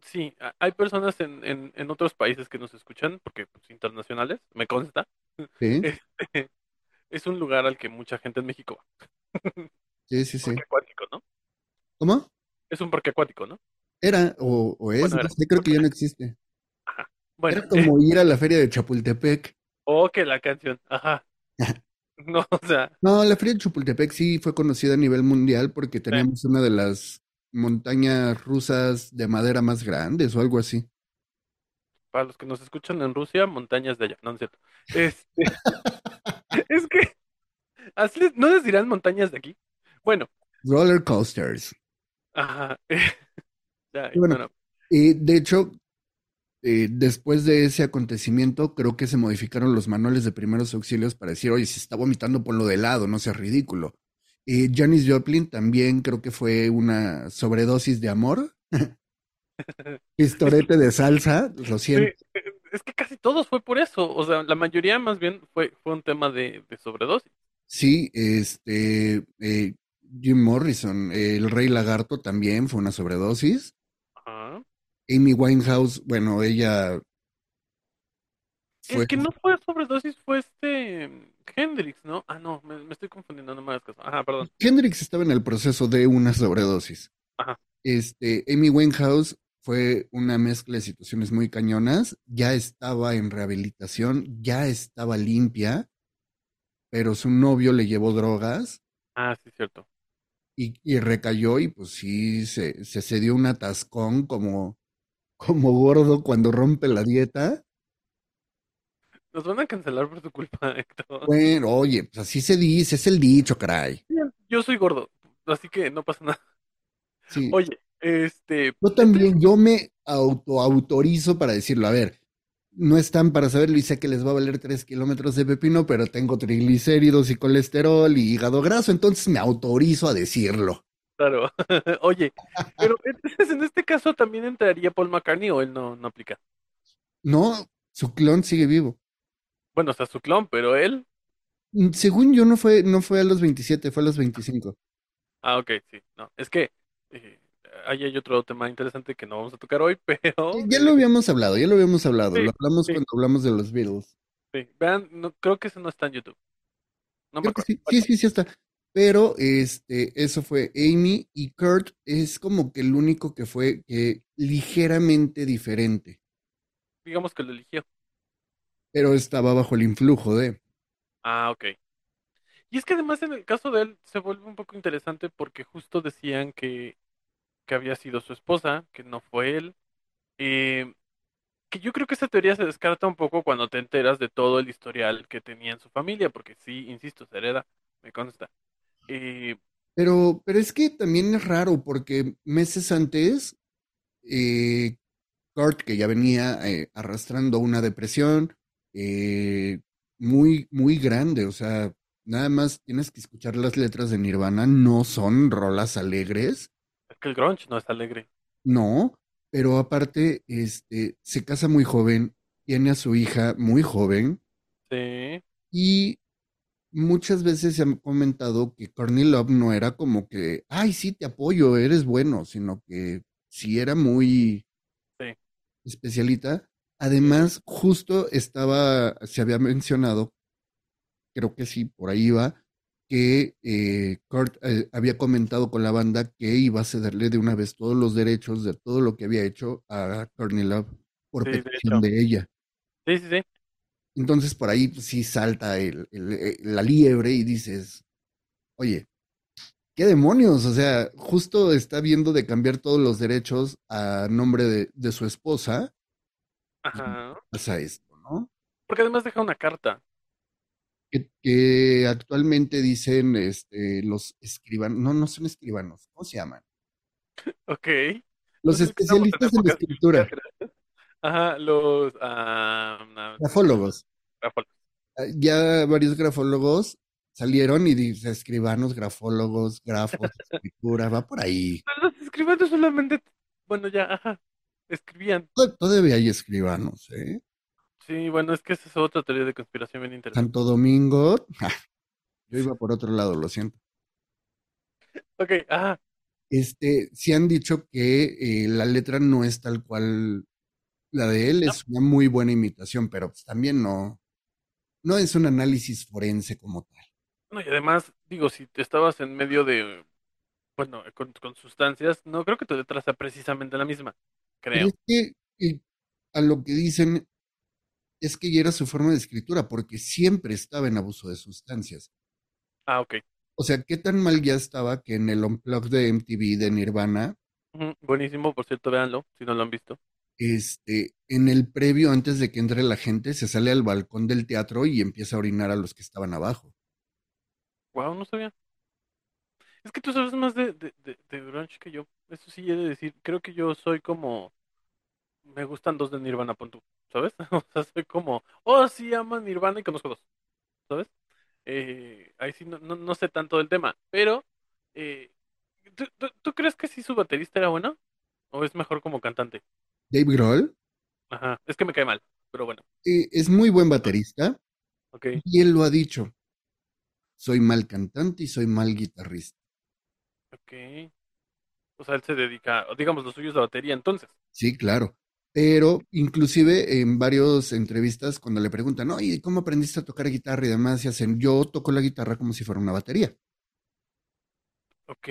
[SPEAKER 3] Sí, hay personas en, en, en otros países que nos escuchan, porque pues, internacionales, me consta.
[SPEAKER 2] ¿sí? <laughs>
[SPEAKER 3] Este, es un lugar al que mucha gente en México va. <laughs>
[SPEAKER 2] Sí, sí, sí.
[SPEAKER 3] Parque acuático, ¿no?
[SPEAKER 2] ¿Cómo?
[SPEAKER 3] Es un parque acuático, ¿no?
[SPEAKER 2] Era o, o es,
[SPEAKER 3] Bueno, era.
[SPEAKER 2] creo que ya no existe.
[SPEAKER 3] Bueno,
[SPEAKER 2] Era como ir a la feria de Chapultepec.
[SPEAKER 3] oh, que la canción, ajá. <laughs> <laughs> No, o sea,
[SPEAKER 2] No, la feria de Chapultepec sí fue conocida a nivel mundial porque teníamos una de las montañas rusas de madera más grandes o algo así.
[SPEAKER 3] para los que nos escuchan en Rusia, montañas de allá, no, no es cierto. <laughs> Este, es que, así ¿no les dirán montañas de aquí? Bueno,
[SPEAKER 2] Roller coasters.
[SPEAKER 3] ajá. Ya,
[SPEAKER 2] Y bueno,
[SPEAKER 3] bueno,
[SPEAKER 2] Y de hecho, eh, después de ese acontecimiento, creo que se modificaron los manuales de primeros auxilios para decir, oye, si está vomitando, ponlo de lado, no seas ridículo. Eh, Janis Joplin también creo que fue una sobredosis de amor. <laughs> Pistorete de salsa, lo siento.
[SPEAKER 3] sí, es que casi todos fue por eso, o sea, la mayoría más bien fue, fue un tema de, de sobredosis.
[SPEAKER 2] Sí, este, eh, Jim Morrison, eh, el Rey Lagarto también fue una sobredosis. Amy Winehouse, bueno, ella fue,
[SPEAKER 3] El que no fue sobredosis fue este Hendrix, ¿no? Ah, no, me, me estoy confundiendo, no me hagas caso. Ajá, perdón.
[SPEAKER 2] Hendrix estaba en el proceso de una sobredosis.
[SPEAKER 3] Ajá.
[SPEAKER 2] Este, Amy Winehouse fue una mezcla de situaciones muy cañonas, ya estaba en rehabilitación, ya estaba limpia, pero su novio le llevó drogas
[SPEAKER 3] Ah, sí, cierto.
[SPEAKER 2] y, y recayó y pues sí, se, se, se dio un atascón como, como gordo cuando rompe la dieta.
[SPEAKER 3] Nos van a cancelar por tu culpa, <laughs> Héctor.
[SPEAKER 2] Bueno, oye, pues así se dice, es el dicho, caray.
[SPEAKER 3] Yo soy gordo, así que no pasa nada.
[SPEAKER 2] Sí.
[SPEAKER 3] Oye, este,
[SPEAKER 2] Yo también, yo me autoautorizo para decirlo. A ver, no están para saberlo y sé que les va a valer tres kilómetros de pepino, pero tengo triglicéridos y colesterol y hígado graso, entonces me autorizo a decirlo.
[SPEAKER 3] Claro. <laughs> Oye, pero entonces en este caso también entraría Paul McCartney o él no, no aplica.
[SPEAKER 2] No, su clon sigue vivo.
[SPEAKER 3] Bueno, o sea, su clon, pero él.
[SPEAKER 2] Mm, Según yo, no fue, no fue a los 27, fue a los 25.
[SPEAKER 3] Ah, ok, sí. No, es que eh, ahí hay otro tema interesante que no vamos a tocar hoy, <laughs> pero.
[SPEAKER 2] Ya lo habíamos hablado, ya lo habíamos hablado.
[SPEAKER 3] Sí,
[SPEAKER 2] lo hablamos
[SPEAKER 3] sí.
[SPEAKER 2] cuando hablamos de los Beatles.
[SPEAKER 3] Sí, vean, no, creo que ese no está en YouTube. No me acuerdo.
[SPEAKER 2] sí, sí, sí está. Pero este, eso fue Amy y Kurt es como que el único que fue ligeramente diferente.
[SPEAKER 3] Digamos que lo eligió.
[SPEAKER 2] pero estaba bajo el influjo de...
[SPEAKER 3] Ah, ok. Y es que además en el caso de él se vuelve un poco interesante porque justo decían que, que había sido su esposa, que no fue él. Eh, que yo creo que esa teoría se descarta un poco cuando te enteras de todo el historial que tenía en su familia, porque sí, insisto, se hereda, me consta. Eh,
[SPEAKER 2] Pero, pero es que también es raro porque meses antes, eh, Kurt, que ya venía eh, arrastrando una depresión eh, muy, muy grande, o sea, nada más tienes que escuchar las letras de Nirvana, no son rolas alegres,
[SPEAKER 3] es que el grunge no es alegre.
[SPEAKER 2] no, pero aparte, este, se casa muy joven, tiene a su hija muy joven
[SPEAKER 3] Sí,
[SPEAKER 2] y muchas veces se ha comentado que Courtney Love no era como que, ay, sí, te apoyo, eres bueno, sino que sí era muy
[SPEAKER 3] sí.
[SPEAKER 2] especialita. Además, justo estaba, se había mencionado, creo que sí, por ahí va, que eh, Kurt eh, había comentado con la banda que iba a cederle de una vez todos los derechos de todo lo que había hecho a Courtney Love por
[SPEAKER 3] Sí, de
[SPEAKER 2] petición
[SPEAKER 3] hecho.
[SPEAKER 2] de ella.
[SPEAKER 3] Sí, sí, sí.
[SPEAKER 2] Entonces por ahí pues, sí salta el- el- eh, la liebre y dices, oye, ¿qué demonios? O sea, justo está viendo de cambiar todos los derechos a nombre de, de su esposa
[SPEAKER 3] Ajá.
[SPEAKER 2] pasa esto, ¿no?
[SPEAKER 3] Porque además deja una carta.
[SPEAKER 2] Que, que actualmente dicen este, los escribanos, no, no son escribanos, ¿cómo se llaman?
[SPEAKER 3] Ok.
[SPEAKER 2] Los especialistas en la escritura.
[SPEAKER 3] Ajá, los ah,
[SPEAKER 2] grafólogos.
[SPEAKER 3] grafólogos.
[SPEAKER 2] Ah, Ya varios grafólogos salieron y dicen escribanos, grafólogos, grafos, <laughs> escritura, va por ahí.
[SPEAKER 3] Los escribanos solamente, bueno, ya, ajá, escribían.
[SPEAKER 2] To- Todavía hay escribanos, ¿eh?
[SPEAKER 3] Sí, bueno, es que esa es otra teoría de conspiración bien interesante.
[SPEAKER 2] Santo Domingo, yo iba por otro lado, lo siento.
[SPEAKER 3] Ok, ajá.
[SPEAKER 2] Este, sí han dicho que eh, la letra no es tal cual la de él,
[SPEAKER 3] No,
[SPEAKER 2] es una muy buena imitación, pero pues también no, no es un análisis forense como tal.
[SPEAKER 3] no, y además, digo, si te estabas en medio de, bueno, con, con sustancias, no creo que tu letra sea precisamente la misma,
[SPEAKER 2] Pero
[SPEAKER 3] creo.
[SPEAKER 2] es que eh, a lo que dicen es que ya era su forma de escritura, porque siempre estaba en abuso de sustancias.
[SPEAKER 3] Ah, ok.
[SPEAKER 2] O sea, qué tan mal ya estaba que en el Unplugged de MTV de Nirvana,
[SPEAKER 3] Buenísimo, por cierto, véanlo, si no lo han visto.
[SPEAKER 2] Este, en el previo, antes de que entre la gente, se sale al balcón del teatro y empieza a orinar a los que estaban abajo.
[SPEAKER 3] Wow, no sabía. Es que tú sabes más de, de, de, de que yo. Eso sí he de decir. Creo que yo soy como, me gustan dos de Nirvana, pon ¿sabes? <laughs> O sea, soy como, oh, sí, aman Nirvana y conozco dos, ¿sabes? Eh, ahí sí no, no, no sé tanto del tema, pero eh, ¿tú, tú, tú crees que sí su baterista era bueno? ¿O es mejor como cantante?
[SPEAKER 2] Dave Grohl
[SPEAKER 3] Ajá, es que me cae mal, pero bueno,
[SPEAKER 2] eh, es muy buen baterista
[SPEAKER 3] ok,
[SPEAKER 2] y él lo ha dicho. Soy mal cantante y soy mal guitarrista.
[SPEAKER 3] ok. O sea, él se dedica, digamos, lo suyo es la batería, entonces.
[SPEAKER 2] Sí, claro. Pero inclusive en varias entrevistas, cuando le preguntan, oye, ¿cómo aprendiste a tocar guitarra y demás? Y hacen, yo toco la guitarra como si fuera una batería.
[SPEAKER 3] Ok,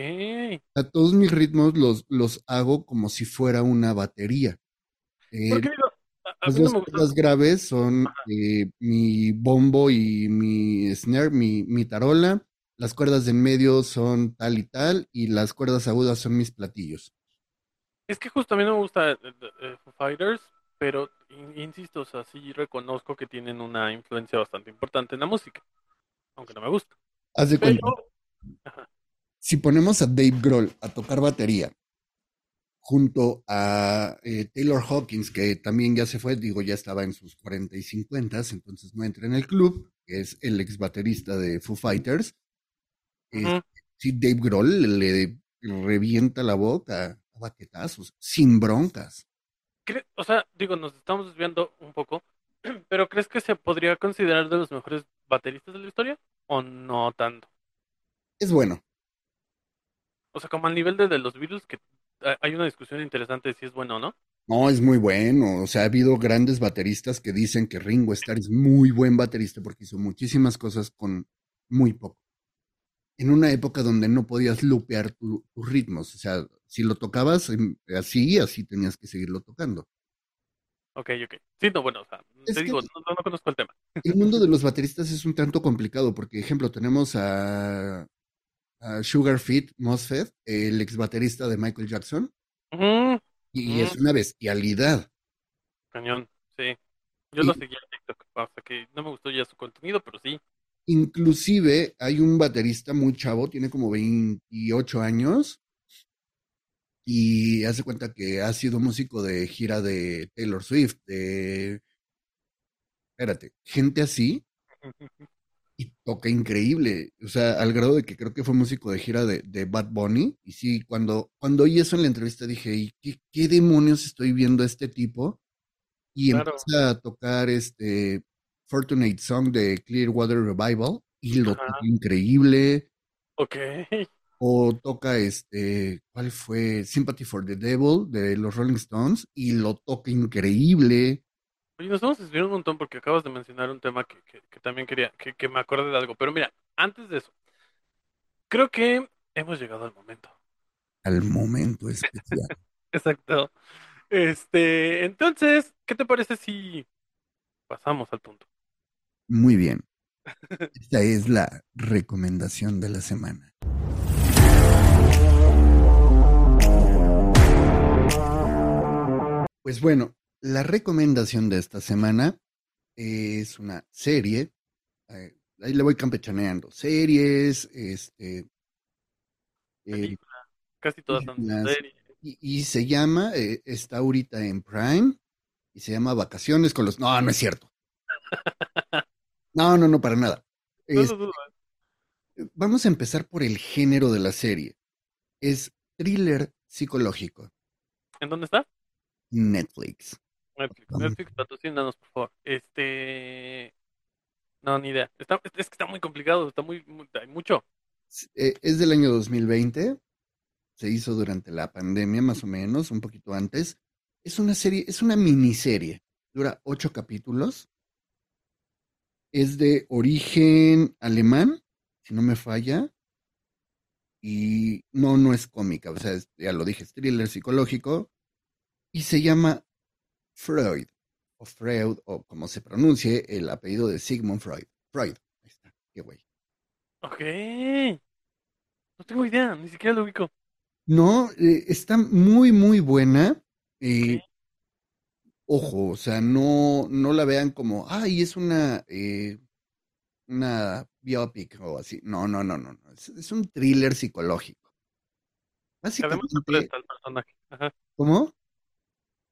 [SPEAKER 2] A todos mis ritmos los, los hago como si fuera una batería. Eh, las dos cuerdas graves son eh, mi bombo y mi snare, mi, mi tarola. Las cuerdas de medio son tal y tal, y las cuerdas agudas son mis platillos.
[SPEAKER 3] Es que justo a mí no me gusta eh, eh, Fighters, pero in- insisto, o sea, sí reconozco que tienen una influencia bastante importante en la música, aunque no me gusta.
[SPEAKER 2] Haz de cuenta,
[SPEAKER 3] Pero, ajá,
[SPEAKER 2] si ponemos a Dave Grohl a tocar batería junto a eh, Taylor Hawkins, que también ya se fue, digo, ya estaba en sus 40 y 50, entonces no entra en el club, que es el ex baterista de Foo Fighters. Eh,
[SPEAKER 3] ujú.
[SPEAKER 2] sí, Dave Grohl le revienta la boca a baquetazos, sin broncas.
[SPEAKER 3] O sea, digo, nos estamos desviando un poco, <clears throat> pero ¿crees que se podría considerar de los mejores bateristas de la historia? ¿O no tanto?
[SPEAKER 2] Es bueno.
[SPEAKER 3] O sea, como al nivel de, de los Beatles, que hay una discusión interesante de si es bueno o no.
[SPEAKER 2] No, es muy bueno. O sea, ha habido grandes bateristas que dicen que Ringo Starr es muy buen baterista porque hizo muchísimas cosas con muy poco. En una época donde no podías lupear tu- tus ritmos. O sea, si lo tocabas em, así, así tenías que seguirlo tocando.
[SPEAKER 3] Ok, ok. Sí, no, bueno, o sea,
[SPEAKER 2] Es
[SPEAKER 3] te digo, no, no- no conozco el tema.
[SPEAKER 2] El mundo de los bateristas es un tanto complicado porque, ejemplo, tenemos a, a Sugar Fit Mosfet, el ex baterista de Michael Jackson, y es una bestialidad.
[SPEAKER 3] Cañón, sí. Yo
[SPEAKER 2] Y-
[SPEAKER 3] lo seguía en TikTok, hasta que no me gustó ya su contenido, pero sí.
[SPEAKER 2] Inclusive hay un baterista muy chavo, tiene como 28 años, y hace cuenta que ha sido músico de gira de Taylor Swift, de... Espérate, gente así, <laughs> y toca increíble, o sea, al grado de que creo que fue músico de gira de, de Bad Bunny, y sí, cuando, cuando oí eso en la entrevista dije, ¿y qué, qué demonios estoy viendo a este tipo? Y
[SPEAKER 3] Claro.
[SPEAKER 2] empieza a tocar este Fortunate Song de Clearwater Revival, y lo
[SPEAKER 3] Ajá.
[SPEAKER 2] toca increíble,
[SPEAKER 3] Ok. <laughs>
[SPEAKER 2] o toca este, ¿cuál fue? Sympathy for the Devil de los Rolling Stones, y lo toca increíble.
[SPEAKER 3] Oye, nos vamos a desviar un montón porque acabas de mencionar un tema que, que- que también quería, que, que me acordé de algo. Pero mira, antes de eso, creo que hemos llegado al momento.
[SPEAKER 2] Al momento especial. <laughs>
[SPEAKER 3] Exacto. Este, entonces, ¿qué te parece si pasamos al punto?
[SPEAKER 2] Muy bien. <laughs> Esta es la recomendación de la semana. Pues bueno, la recomendación de esta semana es una serie. eh, ahí le voy campechaneando. Series, este. eh.
[SPEAKER 3] Casi todas son series.
[SPEAKER 2] y, y se llama, eh, está ahorita en Prime, y se llama Vacaciones con los... No, no es cierto. No, no, no, para nada. <laughs>
[SPEAKER 3] No
[SPEAKER 2] Es-
[SPEAKER 3] lo dudo.
[SPEAKER 2] vamos a empezar por el género de la serie. Es thriller psicológico.
[SPEAKER 3] ¿En dónde está?
[SPEAKER 2] Netflix.
[SPEAKER 3] Netflix. Netflix, patrocínanos, por favor. Este. No, ni idea. Está, es que está muy complicado, está muy, muy- hay mucho.
[SPEAKER 2] Eh, es del año 2020. Se hizo durante la pandemia, más o menos, un poquito antes. Es una serie, es una miniserie. Dura ocho capítulos. Es de origen alemán, si no me falla. Y no, no es cómica, o sea, es- ya lo dije, es thriller psicológico. Y se llama Freud, o Freud, o como se pronuncie el apellido de Sigmund Freud. Freud. Ahí está, qué güey.
[SPEAKER 3] Ok. No tengo idea, ni siquiera lo ubico.
[SPEAKER 2] No, eh, está muy, muy buena. Eh. Ojo, o sea, no, no la vean como, ay, es una, eh, una biopic o así. No, no, no, no, no. Es, es un thriller psicológico.
[SPEAKER 3] Además se
[SPEAKER 2] Básicamente,
[SPEAKER 3] presta el personaje. Ajá.
[SPEAKER 2] ¿cómo?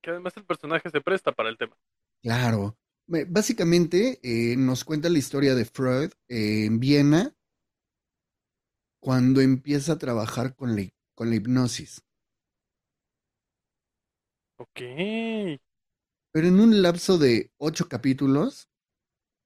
[SPEAKER 3] Que además el personaje se presta para el tema.
[SPEAKER 2] Claro. Me- Básicamente eh, nos cuenta la historia de Freud eh, en Viena cuando empieza a trabajar con la, con la hipnosis.
[SPEAKER 3] Ok.
[SPEAKER 2] Pero en un lapso de ocho capítulos,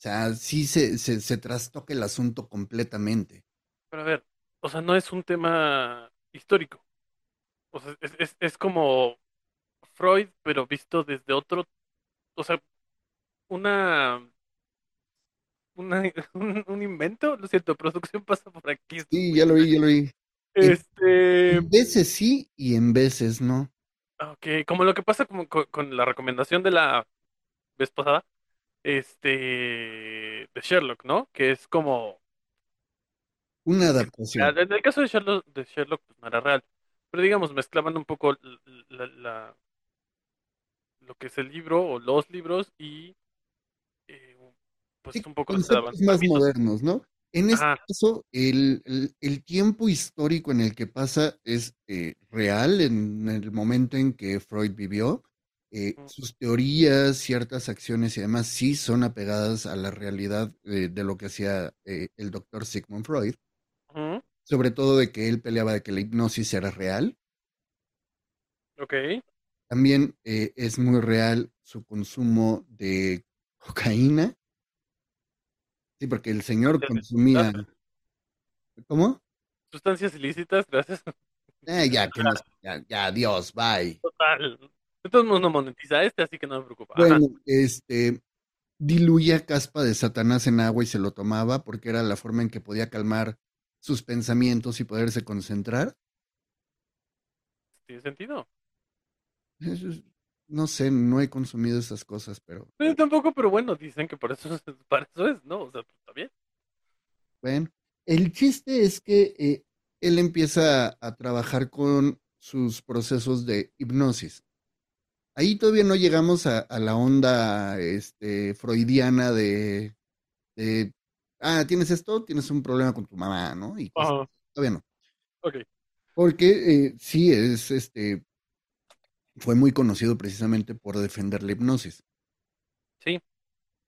[SPEAKER 2] O sea, sí se, se, se trastoca el asunto completamente.
[SPEAKER 3] Pero a ver, o sea, no es un tema histórico. O sea, es, es, es como Freud, pero visto desde otro, o sea, una, una <laughs> un, un invento, lo siento, producción pasa por aquí.
[SPEAKER 2] Sí, ya lo vi, ya lo vi.
[SPEAKER 3] Este,
[SPEAKER 2] En veces sí y en veces no.
[SPEAKER 3] ok, como lo que pasa con, con la recomendación de la vez pasada, este, de Sherlock, ¿no? Que es como
[SPEAKER 2] Una
[SPEAKER 3] Ah,
[SPEAKER 2] adaptación.
[SPEAKER 3] En el caso de Sherlock, de Sherlock, pues no era real. Pero digamos, mezclaban un poco la, la- lo que es el libro o los libros y eh, pues
[SPEAKER 2] Sí,
[SPEAKER 3] un poco
[SPEAKER 2] conceptos más modernos, ¿no? En este caso, el, el- el tiempo histórico en el que pasa es eh, real en el momento en que Freud vivió. Eh, sus teorías, ciertas acciones y demás sí son apegadas a la realidad eh, de lo que hacía eh, el doctor Sigmund Freud, sobre todo de que él peleaba de que la hipnosis era real.
[SPEAKER 3] Ok.
[SPEAKER 2] También eh, es muy real su consumo de cocaína. Sí, porque el señor consumía. ¿Cómo?
[SPEAKER 3] Sustancias ilícitas, gracias.
[SPEAKER 2] Ya, <laughs> que nos, ya, ya, adiós, bye.
[SPEAKER 3] Total. Modos no monetiza este, así que no me preocupa. Ajá.
[SPEAKER 2] Bueno, este, diluía caspa de Satanás en agua y se lo tomaba porque era la forma en que podía calmar sus pensamientos y poderse concentrar.
[SPEAKER 3] ¿Tiene sentido?
[SPEAKER 2] No sé, no he consumido esas cosas, pero
[SPEAKER 3] Eh, tampoco, pero bueno, dicen que por eso, es- <laughs> para eso es, ¿no? O sea, pues, está bien.
[SPEAKER 2] bueno. El chiste es que eh, él empieza a trabajar con sus procesos de hipnosis. Ahí todavía no llegamos a, a la onda este, freudiana de, de, ah, tienes esto, tienes un problema con tu mamá, ¿no? Y así. Todavía no.
[SPEAKER 3] Ok.
[SPEAKER 2] Porque eh, sí es, este, fue muy conocido precisamente por defender la hipnosis.
[SPEAKER 3] Sí.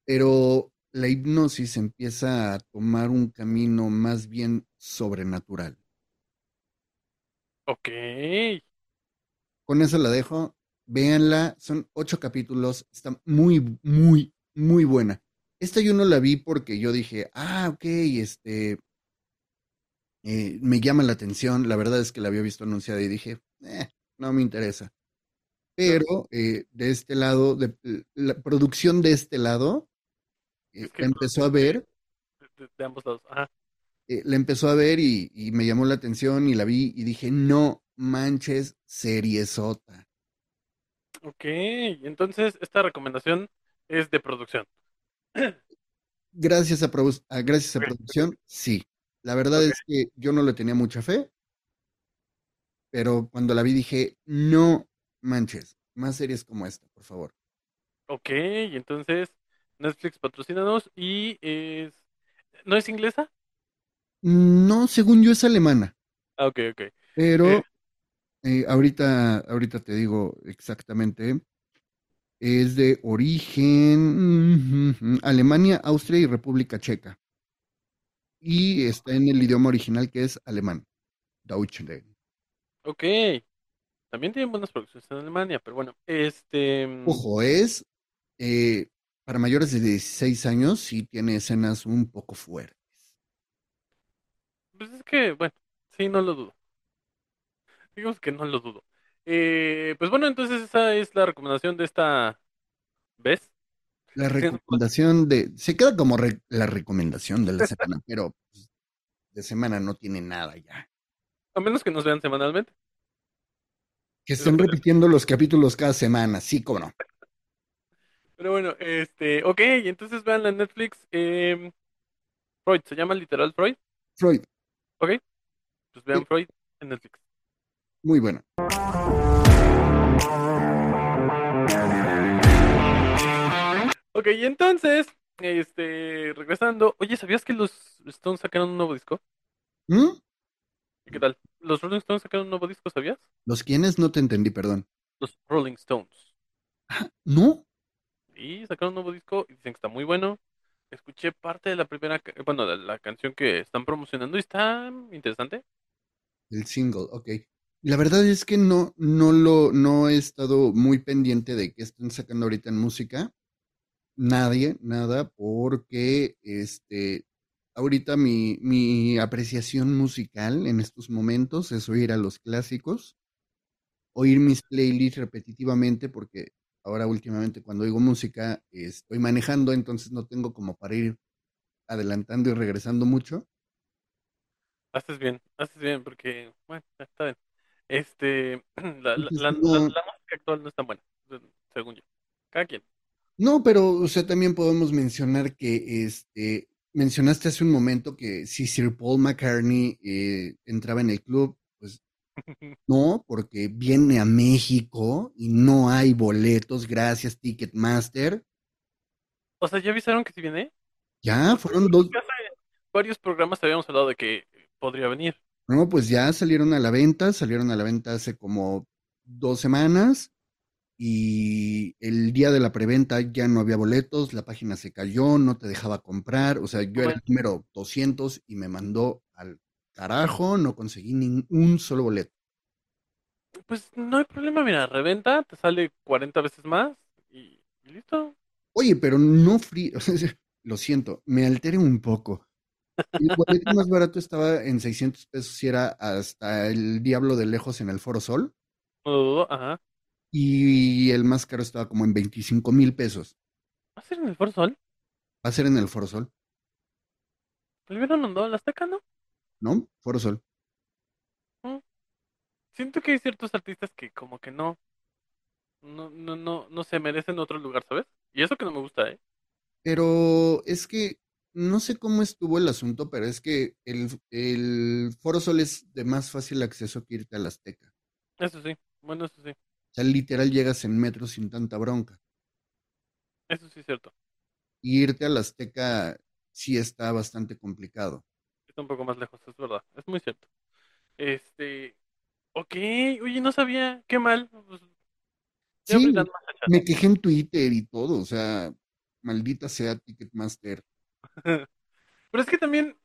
[SPEAKER 2] Pero la hipnosis empieza a tomar un camino más bien sobrenatural.
[SPEAKER 3] Ok.
[SPEAKER 2] Con eso la dejo. Véanla, son ocho capítulos, está muy, muy, muy buena. Esta yo no la vi porque yo dije, ah, ok, este, eh, me llama la atención. La verdad es que la había visto anunciada y dije, eh, no me interesa. Pero eh, de este lado, de, la producción de este lado, eh,
[SPEAKER 3] Es que
[SPEAKER 2] la empezó a ver,
[SPEAKER 3] De, ambos lados. Ajá.
[SPEAKER 2] la empezó a ver y, y me llamó la atención y la vi y dije, no manches, seriesota.
[SPEAKER 3] Ok. Entonces, esta recomendación es de producción.
[SPEAKER 2] Gracias a, a- gracias a producción, sí. La verdad es que yo no le tenía mucha fe, pero cuando la vi dije, no manches, más series como esta, por favor.
[SPEAKER 3] Ok, entonces Netflix patrocínanos y es... ¿No es inglesa?
[SPEAKER 2] No, según yo es alemana,
[SPEAKER 3] Ah, ok, ok.
[SPEAKER 2] pero
[SPEAKER 3] Eh.
[SPEAKER 2] Eh, ahorita, ahorita te digo exactamente. Es de origen Alemania, Austria y República Checa. Y está en el idioma original que es alemán. Deutschland.
[SPEAKER 3] Ok. También tienen buenas producciones en Alemania, pero bueno, este... mm,
[SPEAKER 2] Ojo, es eh, para mayores de 16 años, sí tiene escenas un poco fuertes.
[SPEAKER 3] Pues es que, bueno, sí, no lo dudo. Digamos que no lo dudo. Eh, pues bueno, entonces esa es la recomendación de esta vez.
[SPEAKER 2] La recomendación de. Se queda como re- la recomendación de la semana, <laughs> pero pues, de semana no tiene nada ya.
[SPEAKER 3] A menos que nos vean semanalmente.
[SPEAKER 2] Que estén repitiendo los capítulos cada semana, sí, como no.
[SPEAKER 3] Pero bueno, este, ok, entonces vean en Netflix. em, Freud, ¿se llama literal Freud?
[SPEAKER 2] Freud,
[SPEAKER 3] Ok, pues vean
[SPEAKER 2] Sí.
[SPEAKER 3] Freud en Netflix.
[SPEAKER 2] Muy buena.
[SPEAKER 3] Ok, y entonces, este, regresando, oye, ¿sabías que los Stones sacaron un nuevo disco?
[SPEAKER 2] ¿Mm?
[SPEAKER 3] ¿Y qué tal? Los Rolling Stones sacaron un nuevo disco, ¿sabías?
[SPEAKER 2] ¿Los quiénes? No te entendí, perdón.
[SPEAKER 3] Los Rolling Stones.
[SPEAKER 2] ¿No?
[SPEAKER 3] Y sacaron un nuevo disco y dicen que está muy bueno. Escuché parte de la primera, bueno, de la canción que están promocionando y está interesante.
[SPEAKER 2] El single, ok. La verdad es que no, no lo, no he estado muy pendiente de qué están sacando ahorita en música. Nadie, nada, porque este, ahorita mi, mi apreciación musical en estos momentos es oír a los clásicos, oír mis playlists repetitivamente, porque ahora últimamente cuando oigo música estoy manejando, entonces no tengo como para ir adelantando y regresando mucho.
[SPEAKER 3] Haces bien, haces bien, porque, bueno, está bien. Este, <clears throat> la, música actual no es tan buena, según yo. Cada quien.
[SPEAKER 2] No, pero o sea, también podemos mencionar que este mencionaste hace un momento que si Sir Paul McCartney eh, entraba en el club, pues <laughs> no, porque viene a México y no hay boletos, gracias Ticketmaster.
[SPEAKER 3] O sea, ¿ya avisaron que si viene?
[SPEAKER 2] Ya, fueron dos.
[SPEAKER 3] Hace varios programas habíamos hablado de que podría venir.
[SPEAKER 2] No, pues ya salieron a la venta, salieron a la venta hace como dos semanas y el día de la preventa ya no había boletos, la página se cayó, no te dejaba comprar, o sea, yo era el número 200 y me mandó al carajo, no conseguí ni un solo boleto.
[SPEAKER 3] Pues no hay problema, mira, reventa, te sale 40 veces más y, y listo.
[SPEAKER 2] Oye, pero no frío, <laughs> lo siento, me alteré un poco. El boleto más barato estaba en 600 pesos y era hasta el Diablo de Lejos en el Foro Sol.
[SPEAKER 3] No dudo, ajá.
[SPEAKER 2] Y el más caro estaba como en 25 mil pesos.
[SPEAKER 3] ¿Va a ser en el Foro Sol?
[SPEAKER 2] Va a ser en el Foro Sol,
[SPEAKER 3] Primero a la Azteca, ¿no?
[SPEAKER 2] ¿no? Foro Sol.
[SPEAKER 3] Siento que hay ciertos artistas que como que no, no, no, no, no se merecen otro lugar, ¿sabes? Y eso que no me gusta, ¿eh?
[SPEAKER 2] Pero es que no sé cómo estuvo el asunto, pero es que el, el Foro Sol es de más fácil acceso que irte al Azteca.
[SPEAKER 3] Eso sí, bueno, eso sí,
[SPEAKER 2] O sea, literal llegas en metro sin tanta bronca.
[SPEAKER 3] eso sí es cierto.
[SPEAKER 2] Y irte al Azteca sí está bastante complicado.
[SPEAKER 3] Está un poco más lejos, es verdad, es muy cierto. Este, ok, oye, no sabía, qué mal. Pues,
[SPEAKER 2] Sí, me quejé en Twitter y todo, o sea, maldita sea Ticketmaster. <laughs>
[SPEAKER 3] Pero es que también,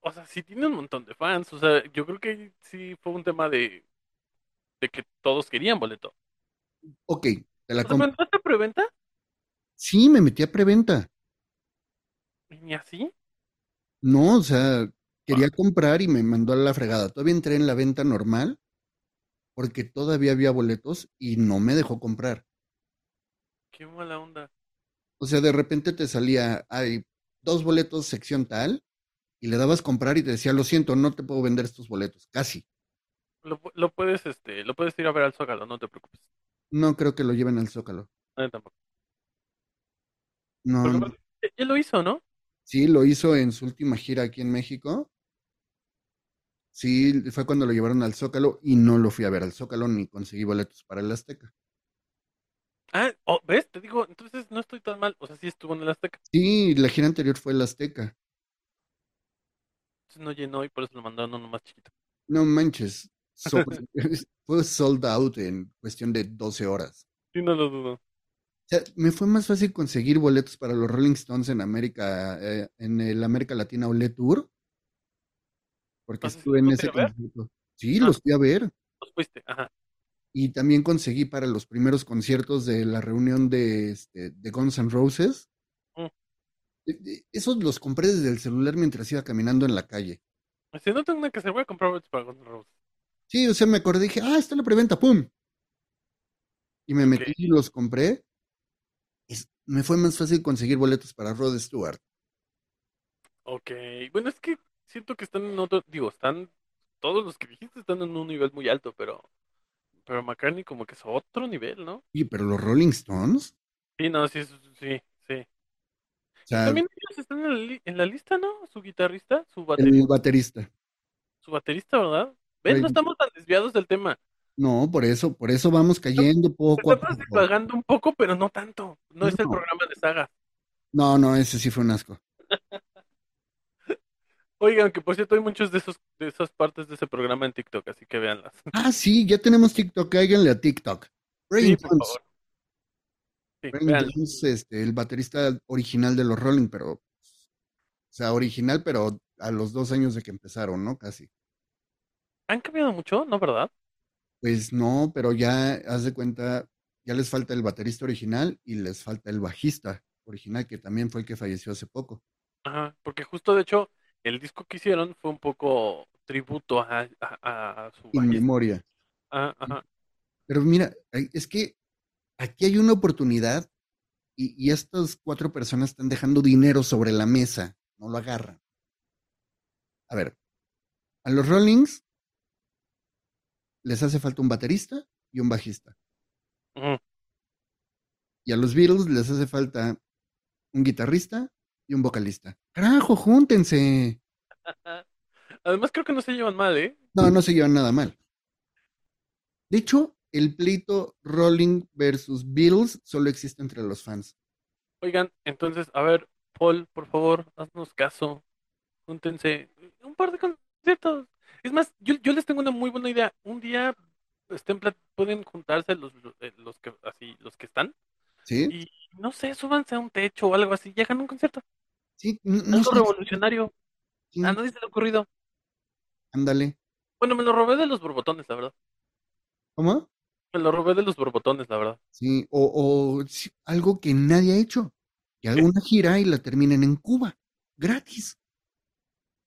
[SPEAKER 3] o sea, sí tiene un montón de fans, o sea, yo creo que sí fue un tema de, de que todos querían boleto.
[SPEAKER 2] Ok, te la
[SPEAKER 3] O sea,
[SPEAKER 2] compro.
[SPEAKER 3] ¿cuánto te preventa?
[SPEAKER 2] Sí, me metí a preventa.
[SPEAKER 3] Ni así.
[SPEAKER 2] No, o sea, quería comprar y me mandó a la fregada. Todavía entré en la venta normal porque todavía había boletos y no me dejó comprar.
[SPEAKER 3] Qué mala onda.
[SPEAKER 2] O sea, de repente te salía, hay dos boletos sección tal, y le dabas comprar y te decía, lo siento, no te puedo vender estos boletos. Casi.
[SPEAKER 3] Lo, lo puedes, este, lo puedes ir a ver al Zócalo, no te preocupes.
[SPEAKER 2] No creo que lo lleven al Zócalo.
[SPEAKER 3] No, yo tampoco.
[SPEAKER 2] No,
[SPEAKER 3] Porque, ya lo hizo, ¿no?
[SPEAKER 2] Sí, lo hizo en su última gira aquí en México. Sí, fue cuando lo llevaron al Zócalo y no lo fui a ver al Zócalo ni conseguí boletos para el Azteca.
[SPEAKER 3] Ah, oh, ¿ves? Te digo, entonces no estoy tan mal. O sea, sí estuvo en el Azteca.
[SPEAKER 2] Sí, la gira anterior fue el Azteca.
[SPEAKER 3] Entonces no llenó y por eso lo mandaron uno más chiquito.
[SPEAKER 2] No manches, <laughs> so- fue sold out en cuestión de 12 horas.
[SPEAKER 3] Sí, no lo dudo.
[SPEAKER 2] O sea, me fue más fácil conseguir boletos para los Rolling Stones en América, eh, en el América Latina Olé Tour, porque
[SPEAKER 3] ¿Ah, sí
[SPEAKER 2] estuve en ese concierto. Sí,
[SPEAKER 3] Ah.
[SPEAKER 2] los fui a ver.
[SPEAKER 3] Los fuiste, ajá.
[SPEAKER 2] Y también conseguí para los primeros conciertos de la reunión de, este, de Guns N' Roses.
[SPEAKER 3] Mm.
[SPEAKER 2] Eh, eh, Esos los compré desde el celular mientras iba caminando en la calle.
[SPEAKER 3] Si no tengo nada que hacer, voy a comprar boletos para Guns N' Roses.
[SPEAKER 2] Sí, o sea, me acordé, dije, ah, está la preventa, ¡pum! Y me metí y los compré. Me fue más fácil conseguir boletos para Rod Stewart.
[SPEAKER 3] Ok, bueno, es que siento que están en otro, digo, están, todos los que dijiste están en un nivel muy alto, pero, pero McCartney como que es otro nivel, ¿no?
[SPEAKER 2] Oye, pero los Rolling Stones,
[SPEAKER 3] Sí, no, sí, sí, sí, sí.
[SPEAKER 2] o sea,
[SPEAKER 3] También ellos están en la, li- en la lista, ¿no? Su guitarrista, su
[SPEAKER 2] el
[SPEAKER 3] baterista,
[SPEAKER 2] baterista.
[SPEAKER 3] su baterista, ¿verdad? ¿Ves? No estamos tan desviados del tema.
[SPEAKER 2] No, por eso, por eso vamos cayendo poco a
[SPEAKER 3] Estamos
[SPEAKER 2] poco.
[SPEAKER 3] divagando un poco, pero no tanto. No es el programa de saga.
[SPEAKER 2] No, no, ese sí fue un asco.
[SPEAKER 3] Oigan, que por cierto hay muchos de esos de esas partes de ese programa en TikTok, así que véanlas. <laughs>
[SPEAKER 2] Ah, sí, ya tenemos TikTok, cáiganle a TikTok.
[SPEAKER 3] Sí, por
[SPEAKER 2] Jones.
[SPEAKER 3] favor. Sí.
[SPEAKER 2] Jones, este, el baterista original de los Rolling, pero, o sea, original, pero a los dos años de que empezaron, ¿no? Casi.
[SPEAKER 3] ¿Han cambiado mucho? ¿No, verdad?
[SPEAKER 2] Pues no, pero ya, haz de cuenta, ya les falta el baterista original y les falta el bajista original, que también fue el que falleció hace poco.
[SPEAKER 3] Ajá, porque justo de hecho el disco que hicieron fue un poco tributo a, a, a su
[SPEAKER 2] memoria.
[SPEAKER 3] Ajá.
[SPEAKER 2] Pero mira, es que aquí hay una oportunidad y, y estas cuatro personas están dejando dinero sobre la mesa, no lo agarran. A ver, a los Rollings les hace falta un baterista y un bajista. Y a los Beatles les hace falta un guitarrista y un vocalista. Carajo, júntense.
[SPEAKER 3] Además, creo que no se llevan mal, ¿eh?
[SPEAKER 2] No, no se llevan nada mal. De hecho, el pleito Rolling versus Beatles solo existe entre los fans.
[SPEAKER 3] Oigan, entonces, a ver, Paul, por favor, haznos caso. Júntense un par de conciertos. Es más, yo, yo les tengo una muy buena idea. Un día estén, pueden juntarse los, eh, los que así, los que están.
[SPEAKER 2] ¿Sí?
[SPEAKER 3] Y no sé, súbanse a un techo o algo así y hagan un concierto.
[SPEAKER 2] Sí, no,
[SPEAKER 3] Algo revolucionario.
[SPEAKER 2] Sí,
[SPEAKER 3] A nadie se le ha ocurrido.
[SPEAKER 2] ándale.
[SPEAKER 3] Bueno, me lo robé de los borbotones, la verdad.
[SPEAKER 2] ¿Cómo?
[SPEAKER 3] Me lo robé de los borbotones, la verdad.
[SPEAKER 2] Sí, o, o sí, algo que nadie ha hecho. Que haga una gira y la terminen en Cuba. Gratis.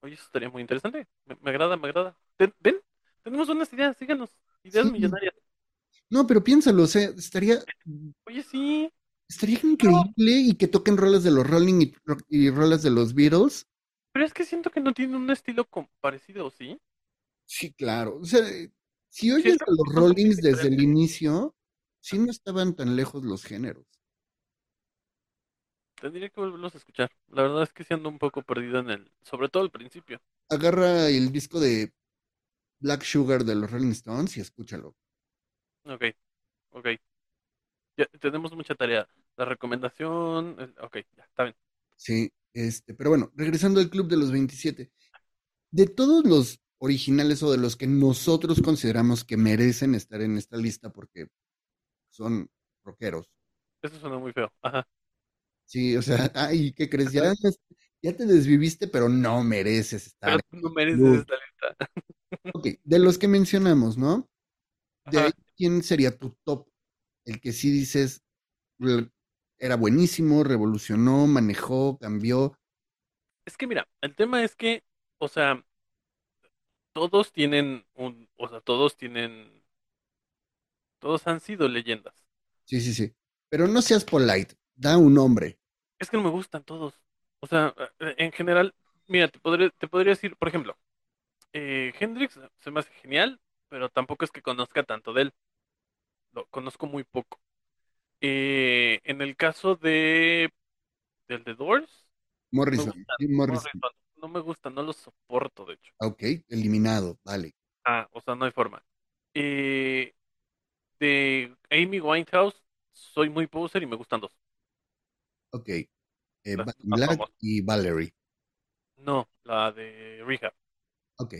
[SPEAKER 3] Oye, eso estaría muy interesante. Me, me agrada, me agrada. ¿Ven? Tenemos buenas ideas, síganos. Ideas
[SPEAKER 2] Sí.
[SPEAKER 3] millonarias.
[SPEAKER 2] No, pero piénsalo, o sea, estaría,
[SPEAKER 3] Oye, sí.
[SPEAKER 2] Estaría increíble y que toquen rolas de los Rolling y, ro- y rolas de los Beatles.
[SPEAKER 3] Pero es que siento que no tiene un estilo parecido, ¿sí?
[SPEAKER 2] Sí, claro. O sea, si oyes a los Rollings desde el inicio, sí no estaban tan lejos los géneros.
[SPEAKER 3] Tendría que volverlos a escuchar. La verdad es que sí ando un poco perdido en el, sobre todo al principio.
[SPEAKER 2] Agarra el disco de Black Sugar de los Rolling Stones y escúchalo.
[SPEAKER 3] Ok, ok. Ya tenemos mucha tarea. La recomendación, ok, ya, está bien.
[SPEAKER 2] Sí, este, pero bueno, regresando al Club de los 27. De todos los originales o de los que nosotros consideramos que merecen estar en esta lista porque son rockeros.
[SPEAKER 3] Eso suena muy feo. Ajá.
[SPEAKER 2] Sí, o sea, ay, ¿qué crees? Ya, ya te desviviste, pero no mereces estar.
[SPEAKER 3] Pero no mereces esta lista.
[SPEAKER 2] Ok, de los que mencionamos, ¿no? De ahí, ¿quién sería tu top? El que sí dices, "Re- era buenísimo, revolucionó, manejó, cambió.
[SPEAKER 3] Es que mira, el tema es que, o sea, todos tienen un, o sea, todos tienen, todos han sido leyendas.
[SPEAKER 2] Sí, sí, sí. Pero no seas polite, da un nombre.
[SPEAKER 3] Es que no me gustan todos. O sea, eh, en general, mira, te podría, te podría decir, por ejemplo, eh, Hendrix se me hace genial, pero tampoco es que conozca tanto de él. Lo conozco muy poco. Eh, en el caso de del The Doors, no
[SPEAKER 2] Morrison, Jim Morrison.
[SPEAKER 3] Morrison, no me gusta, no los soporto, de hecho.
[SPEAKER 2] Ok, eliminado, vale.
[SPEAKER 3] Ah, o sea, no hay forma. Eh, de Amy Winehouse, soy muy poser y me gustan dos.
[SPEAKER 2] Ok. Eh, Black
[SPEAKER 3] famosas.
[SPEAKER 2] y Valerie.
[SPEAKER 3] No, la de Rehab,
[SPEAKER 2] Ok.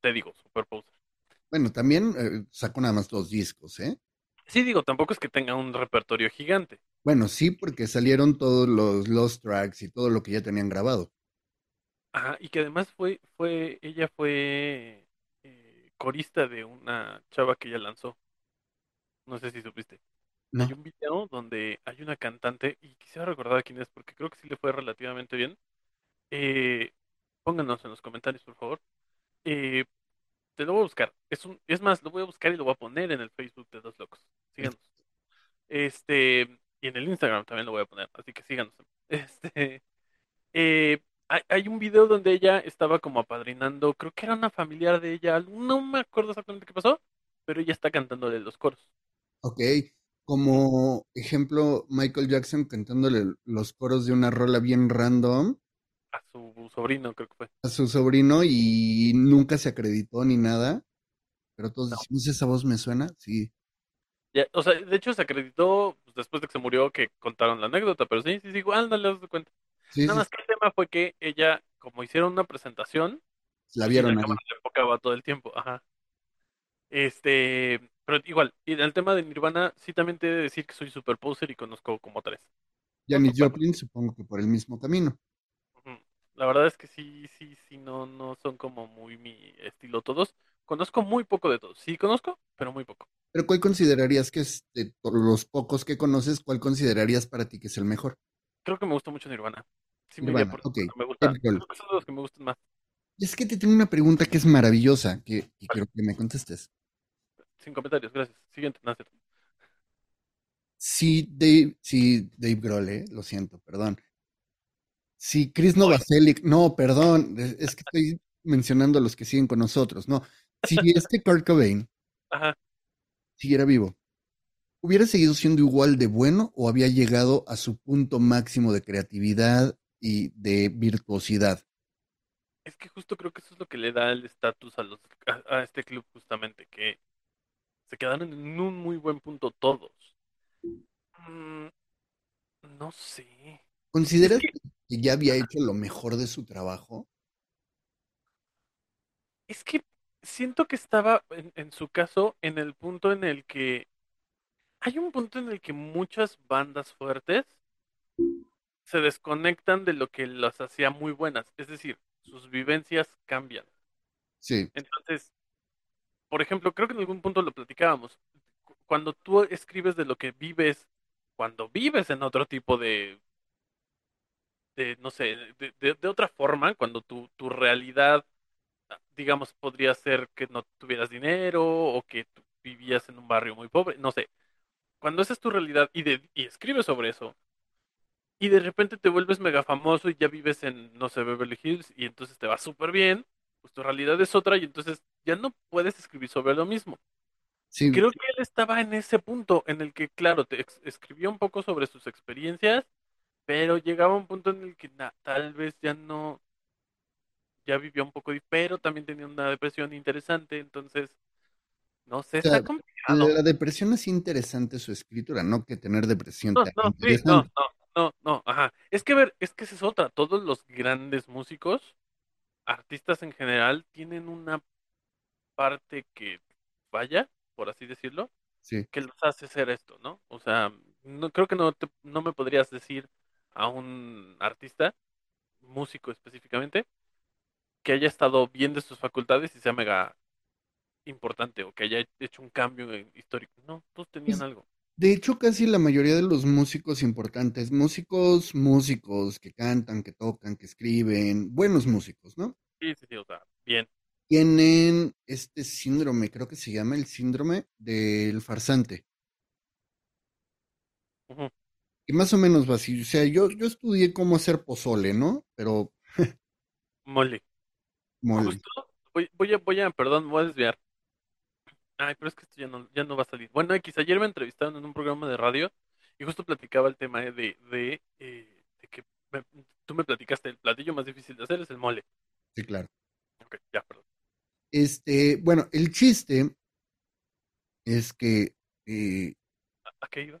[SPEAKER 3] te digo, super poser.
[SPEAKER 2] Bueno, también eh, sacó nada más dos discos, ¿eh?
[SPEAKER 3] Sí, digo, tampoco es que tenga un repertorio gigante.
[SPEAKER 2] Bueno, sí, porque salieron todos los Lost Tracks y todo lo que ya tenían grabado.
[SPEAKER 3] Ajá, y que además fue, fue, ella fue eh, corista de una chava que ella lanzó. No sé si supiste.
[SPEAKER 2] No.
[SPEAKER 3] Hay un video donde hay una cantante, y quisiera recordar quién es, porque creo que sí le fue relativamente bien. Eh, pónganos en los comentarios, por favor. Eh, te lo voy a buscar. Es un, es más, lo voy a buscar y lo voy a poner en el Facebook de Dos Locos. Síganos. Este, y en el Instagram también lo voy a poner, así que síganos. <laughs> Este, eh, hay, hay un video donde ella estaba como apadrinando, creo que era una familiar de ella, no me acuerdo exactamente qué pasó, pero ella está cantándole los coros.
[SPEAKER 2] Ok. Como ejemplo, Michael Jackson cantándole los coros de una rola bien random
[SPEAKER 3] A su sobrino, creo que fue.
[SPEAKER 2] a su sobrino y nunca se acreditó ni nada. Pero todos
[SPEAKER 3] No.
[SPEAKER 2] decimos, ¿esa voz me suena? Sí.
[SPEAKER 3] Ya, o sea, de hecho se acreditó pues, después de que se murió que contaron la anécdota, pero sí, sí, sí, igual no le das cuenta.
[SPEAKER 2] Sí,
[SPEAKER 3] Nada
[SPEAKER 2] sí,
[SPEAKER 3] más que el tema fue que ella, como hicieron una presentación,
[SPEAKER 2] la
[SPEAKER 3] y
[SPEAKER 2] vieron
[SPEAKER 3] la cámara enfocaba todo el tiempo, ajá. Este, pero igual, y el tema de Nirvana, sí también te he de decir que soy super poser y conozco como tres.
[SPEAKER 2] Janis
[SPEAKER 3] Bueno.
[SPEAKER 2] Joplin, supongo que por el mismo camino.
[SPEAKER 3] La verdad es que sí, sí, sí, no, no son como muy mi estilo todos. Conozco muy poco de todos. Sí conozco, pero muy poco.
[SPEAKER 2] Pero ¿cuál considerarías que es de los pocos que conoces, cuál considerarías para ti que es el mejor?
[SPEAKER 3] Creo que me gusta mucho Nirvana. Sí, me
[SPEAKER 2] Nirvana,
[SPEAKER 3] por-
[SPEAKER 2] ok.
[SPEAKER 3] me gusta. Creo que son los que me gustan más.
[SPEAKER 2] Y es que te tengo una pregunta que es maravillosa, que, que quiero que me contestes.
[SPEAKER 3] Sin comentarios, gracias. Siguiente, Nancy.
[SPEAKER 2] Si Dave, si Dave Grohl, eh, lo siento, perdón. Si Chris Novoselic, no, perdón, es es que estoy mencionando a los que siguen con nosotros, no. Si este Kurt Cobain
[SPEAKER 3] Ajá.
[SPEAKER 2] siguiera vivo, ¿hubiera seguido siendo igual de bueno o había llegado a su punto máximo de creatividad y de virtuosidad.
[SPEAKER 3] Es que justo creo que eso es lo que le da el estatus a los a, a este club justamente, que se quedaron en un muy buen punto todos. Mm, no sé.
[SPEAKER 2] ¿Consideras
[SPEAKER 3] Es que-
[SPEAKER 2] que ya había hecho lo mejor de su trabajo?
[SPEAKER 3] Es que siento que estaba en, en su caso en el punto en el que hay un punto en el que muchas bandas fuertes se desconectan de lo que las hacía muy buenas, es decir, sus vivencias cambian.
[SPEAKER 2] Sí,
[SPEAKER 3] Entonces, por ejemplo, creo que en algún punto lo platicábamos. cu- Cuando tú escribes de lo que vives, cuando vives en otro tipo de, de no sé, de, de- de otra forma, cuando tu, tu realidad, digamos, podría ser que no tuvieras dinero o que tú vivías en un barrio muy pobre, no sé. Cuando esa es tu realidad y, de, y escribes sobre eso, y de repente te vuelves mega famoso y ya vives en, no sé, Beverly Hills y entonces te va súper bien, pues tu realidad es otra y entonces ya no puedes escribir sobre lo mismo.
[SPEAKER 2] sí,
[SPEAKER 3] Creo que él estaba en ese punto en el que, claro, te escribía un poco sobre sus experiencias, pero llegaba un punto en el que na- tal vez ya no, ya vivía un poco, pero también tenía una depresión interesante, entonces, no sé,
[SPEAKER 2] o sea,
[SPEAKER 3] está complicado.
[SPEAKER 2] la depresión es interesante su escritura, no que tener depresión
[SPEAKER 3] No, no, sí, no, no, no, no, ajá. Es que, ver, es que esa es otra. Todos los grandes músicos, artistas en general, tienen una parte que falla, por así decirlo,
[SPEAKER 2] Sí,
[SPEAKER 3] que los hace ser esto, ¿no? O sea, no creo que no te- no me podrías decir a un artista, músico específicamente, que haya estado bien de sus facultades y sea mega importante o que haya hecho un cambio histórico. No, todos tenían
[SPEAKER 2] Pues,
[SPEAKER 3] algo.
[SPEAKER 2] de hecho, casi la mayoría de los músicos importantes, músicos, músicos que cantan, que tocan, que escriben, buenos músicos, ¿no?
[SPEAKER 3] Sí, sí, sí, o sea, bien.
[SPEAKER 2] Tienen este síndrome, creo que se llama el síndrome del farsante.
[SPEAKER 3] Ujú.
[SPEAKER 2] Y más o menos va así. O sea, yo, yo estudié cómo hacer pozole, ¿no? Pero
[SPEAKER 3] Mole.
[SPEAKER 2] mole.
[SPEAKER 3] Justo, voy, voy a, voy a, perdón, voy a desviar. Ay, pero es que esto ya no, ya no va a salir. Bueno, X, ayer me entrevistaron en un programa de radio y justo platicaba el tema eh, de, de, eh, de que me- tú me platicaste, el platillo más difícil de hacer es el mole.
[SPEAKER 2] Sí, claro.
[SPEAKER 3] Ok, ya, perdón.
[SPEAKER 2] Este, bueno, el chiste es que eh,
[SPEAKER 3] ¿A, a qué iba?